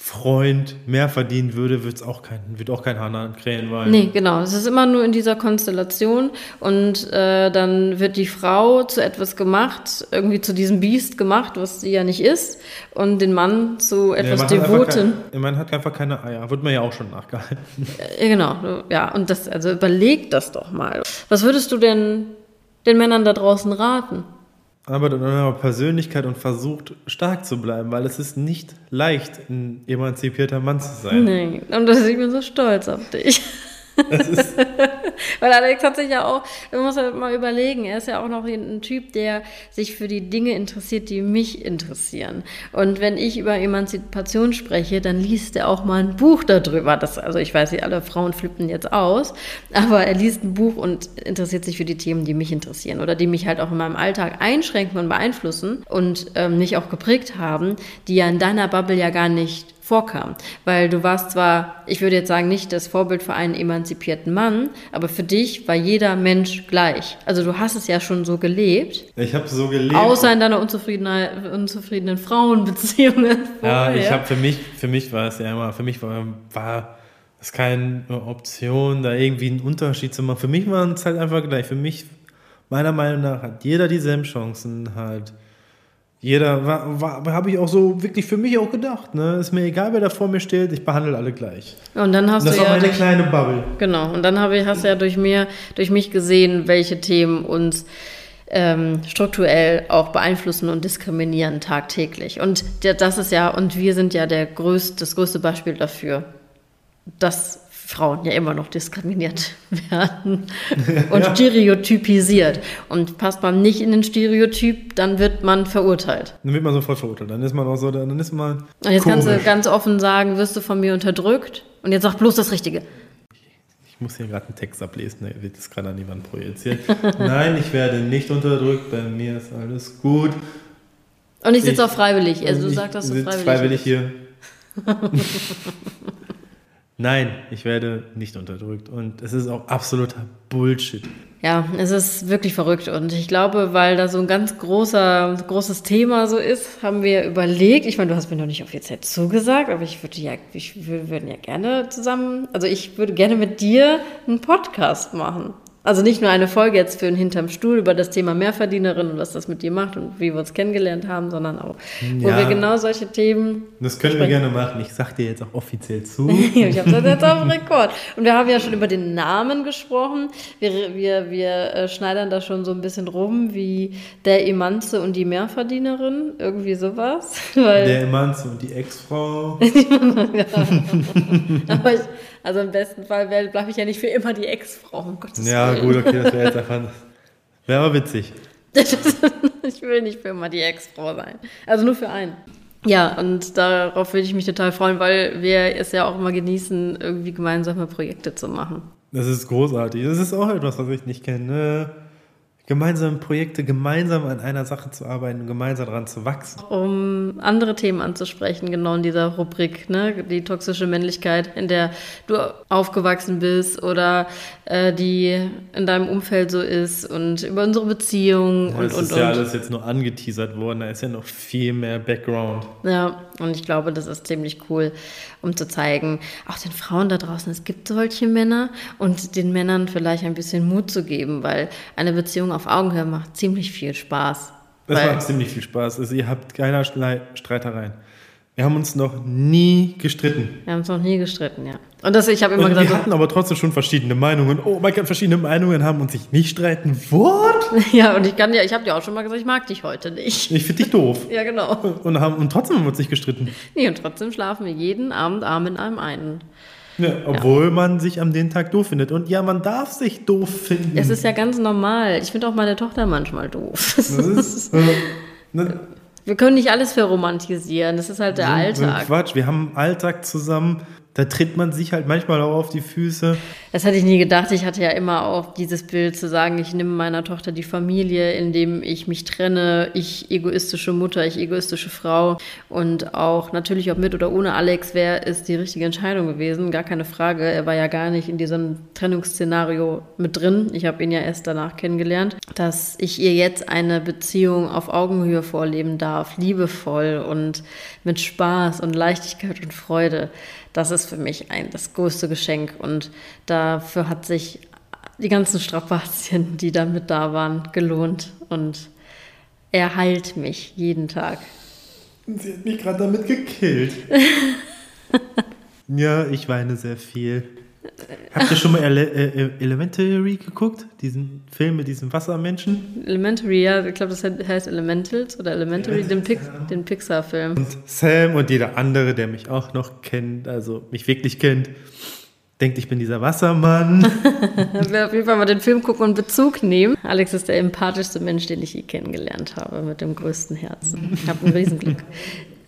Freund mehr verdienen würde, wird's auch kein, wird auch kein Hahn ankrähen wollen. Nee, genau. Es ist immer nur in dieser Konstellation und äh, dann wird die Frau zu etwas gemacht, irgendwie zu diesem Biest gemacht, was sie ja nicht ist, und den Mann zu etwas nee, Devoten. Der Mann hat einfach keine Eier, wird man ja auch schon nachgehalten. Ja, genau, ja, und das, also überleg das doch mal. Was würdest du denn den Männern da draußen raten? Arbeitet an eurer Persönlichkeit und versucht stark zu bleiben, weil es ist nicht leicht, ein emanzipierter Mann zu sein. Nee, und ich bin so stolz auf dich. *laughs* *laughs* Weil Alex hat sich ja auch, man muss halt mal überlegen, er ist ja auch noch ein Typ, der sich für die Dinge interessiert, die mich interessieren. Und wenn ich über Emanzipation spreche, dann liest er auch mal ein Buch darüber. Das, also ich weiß nicht, alle Frauen flippen jetzt aus, aber er liest ein Buch und interessiert sich für die Themen, die mich interessieren oder die mich halt auch in meinem Alltag einschränken und beeinflussen und ähm, mich auch geprägt haben, die ja in deiner Bubble ja gar nicht vorkam. Weil du warst zwar, ich würde jetzt sagen, nicht das Vorbild für einen emanzipierten Mann, aber für dich war jeder Mensch gleich. Also du hast es ja schon so gelebt. Ich habe so gelebt. Außer in deiner unzufriedenen Frauenbeziehungen. *laughs* Ja, ich habe für mich, für mich war es ja immer, für mich war, war es keine Option, da irgendwie einen Unterschied zu machen. Für mich waren es halt einfach gleich. Für mich, meiner Meinung nach, hat jeder dieselben Chancen halt jeder war, war habe ich auch so wirklich für mich auch gedacht. Ne? Ist mir egal, wer da vor mir steht, ich behandle alle gleich. Und dann hast und das du ist ja meine kleine Bubble. Genau. Und dann habe ich, hast du ja durch mir, durch mich gesehen, welche Themen uns ähm, strukturell auch beeinflussen und diskriminieren tagtäglich. Und das ist ja, und wir sind ja der größte, das größte Beispiel dafür, dass Frauen ja immer noch diskriminiert *laughs* werden und ja. stereotypisiert. Und passt man nicht in den Stereotyp, dann wird man verurteilt. Dann wird man sofort verurteilt. Dann ist man auch so, dann ist man. Und jetzt komisch. kannst du ganz offen sagen, wirst du von mir unterdrückt? Und jetzt sag bloß das Richtige. Ich muss hier gerade einen Text ablesen, der wird jetzt gerade an jemanden projiziert. *laughs* Nein, ich werde nicht unterdrückt, bei mir ist alles gut. Und ich sitze auch freiwillig. Also du sagst, dass du freiwillig freiwillig hier. *laughs* Nein, ich werde nicht unterdrückt. Und es ist auch absoluter Bullshit. Ja, es ist wirklich verrückt. Und ich glaube, weil da so ein ganz großer, großes Thema so ist, haben wir überlegt, ich meine, du hast mir noch nicht offiziell zugesagt, aber ich würde ja, ich würde ja gerne zusammen, also ich würde gerne mit dir einen Podcast machen. Also nicht nur eine Folge jetzt für ein Hinterm Stuhl über das Thema Mehrverdienerin und was das mit dir macht und wie wir uns kennengelernt haben, sondern auch, wo wir genau solche Themen. Das können sprechen. wir gerne machen. Ich sag dir jetzt auch offiziell zu. *laughs* ich habe das jetzt auf Rekord. Und wir haben ja schon über den Namen gesprochen. Wir, wir, wir äh, schneidern da schon so ein bisschen rum, wie der Emanze und die Mehrverdienerin, irgendwie sowas. *laughs* Weil der Emanze und die Ex-Frau. *laughs* Aber ich, also im besten Fall bleibe ich ja nicht für immer die Ex-Frau, um Gottes Ja, Willen. gut, okay, das wäre jetzt einfach. *laughs* Wäre aber witzig. *laughs* ich will nicht für immer die Ex-Frau sein. Also nur für einen. Ja, und darauf würde ich mich total freuen, weil wir es ja auch immer genießen, irgendwie gemeinsame Projekte zu machen. Das ist großartig. Das ist auch etwas, was ich nicht kenne gemeinsame Projekte, gemeinsam an einer Sache zu arbeiten, gemeinsam daran zu wachsen. Um andere Themen anzusprechen, genau in dieser Rubrik, ne? die toxische Männlichkeit, in der du aufgewachsen bist oder äh, die in deinem Umfeld so ist und über unsere Beziehung ja, und, und, und. ist ja alles jetzt nur angeteasert worden, da ist ja noch viel mehr Background. Ja, und ich glaube, das ist ziemlich cool, um zu zeigen, auch den Frauen da draußen, es gibt solche Männer und den Männern vielleicht ein bisschen Mut zu geben, weil eine Beziehung auf Augenhöhe macht ziemlich viel Spaß. Es macht ziemlich viel Spaß. Also ihr habt keinerlei Streitereien. Wir haben uns noch nie gestritten. Wir haben uns noch nie gestritten, ja. Und das, ich habe immer Und gesagt, wir hatten aber trotzdem schon verschiedene Meinungen. Oh, man kann verschiedene Meinungen haben und sich nicht streiten. What? *laughs* ja, und ich kann ja, ich habe dir auch schon mal gesagt, ich mag dich heute nicht. Ich finde dich doof. Ja, genau. Und, haben, und trotzdem haben wir uns nicht gestritten. Nee, und trotzdem schlafen wir jeden Abend arm in einem ein. Ja, obwohl man sich am den Tag doof findet. Und ja, man darf sich doof finden. Es ist ja ganz normal. Ich finde auch meine Tochter manchmal doof. das ist, äh, *laughs* ne, Wir können nicht alles verromantisieren. Das ist halt der so Alltag. Quatsch. Wir haben Alltag zusammen. Da tritt man sich halt manchmal auch auf die Füße. Das hätte ich nie gedacht. Ich hatte ja immer auch dieses Bild zu sagen, ich nehme meiner Tochter die Familie, indem ich mich trenne, ich egoistische Mutter, ich egoistische Frau. Und auch natürlich, ob mit oder ohne Alex, wäre es die richtige Entscheidung gewesen. Gar keine Frage. Er war ja gar nicht in diesem Trennungsszenario mit drin. Ich habe ihn ja erst danach kennengelernt, dass ich ihr jetzt eine Beziehung auf Augenhöhe vorleben darf, liebevoll und mit Spaß und Leichtigkeit und Freude. Das ist für mich ein, das größte Geschenk. Und dafür hat sich die ganzen Strapazien, die da mit da waren, gelohnt. Und er heilt mich jeden Tag. Sie hat mich gerade damit gekillt. *laughs* ja, ich weine sehr viel. Habt ihr schon mal Ele äh, Elementary geguckt? Diesen Film mit diesem Wassermenschen? Elementary, ja, ich glaube, das heißt Elementals oder Elementary, den, Pix den Pixar-Film. Und Sam und jeder andere, der mich auch noch kennt, also mich wirklich kennt, denkt, ich bin dieser Wassermann. *laughs* Werde auf jeden Fall mal den Film gucken und Bezug nehmen. Alex ist der empathischste Mensch, den ich je kennengelernt habe, mit dem größten Herzen. Ich habe ein Riesenglück.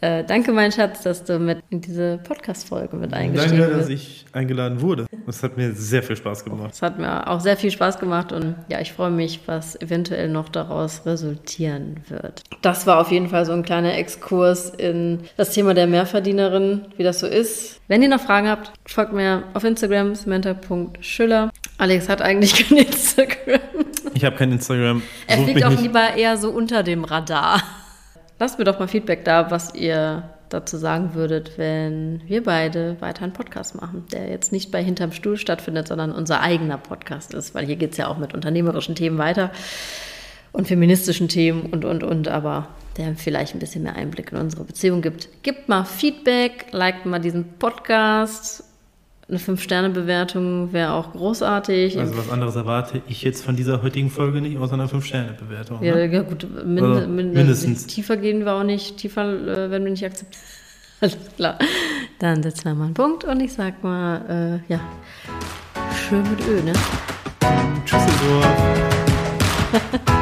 Äh, danke, mein Schatz, dass du mit in diese Podcast-Folge mit eingestiegen Danke, dass bist. ich eingeladen wurde. Das hat mir sehr viel Spaß gemacht. Es hat mir auch sehr viel Spaß gemacht und ja, ich freue mich, was eventuell noch daraus resultieren wird. Das war auf jeden Fall so ein kleiner Exkurs in das Thema der Mehrverdienerin, wie das so ist. Wenn ihr noch Fragen habt, folgt mir auf Instagram, samantha.schüller. Alex hat eigentlich *laughs* kein Instagram. Ich habe kein Instagram. Er fliegt auch lieber eher so unter dem Radar. Lasst mir doch mal Feedback da, was ihr dazu sagen würdet, wenn wir beide weiter einen Podcast machen, der jetzt nicht bei Hinterm Stuhl stattfindet, sondern unser eigener Podcast ist, weil hier geht es ja auch mit unternehmerischen Themen weiter und feministischen Themen und, und, und, aber der vielleicht ein bisschen mehr Einblick in unsere Beziehung gibt. Gebt mal Feedback, liked mal diesen Podcast. Eine 5-Sterne-Bewertung wäre auch großartig. Also was anderes erwarte ich jetzt von dieser heutigen Folge nicht, außer einer 5-Sterne-Bewertung. Ja, ne? ja gut, min, Also min, mindestens. Tiefer gehen wir auch nicht, tiefer äh, werden wir nicht akzeptiert. *laughs* Alles klar. Dann setzen wir mal einen Punkt und ich sag mal, äh, ja, schön mit Ö, ne? Tschüsseldorf. *laughs*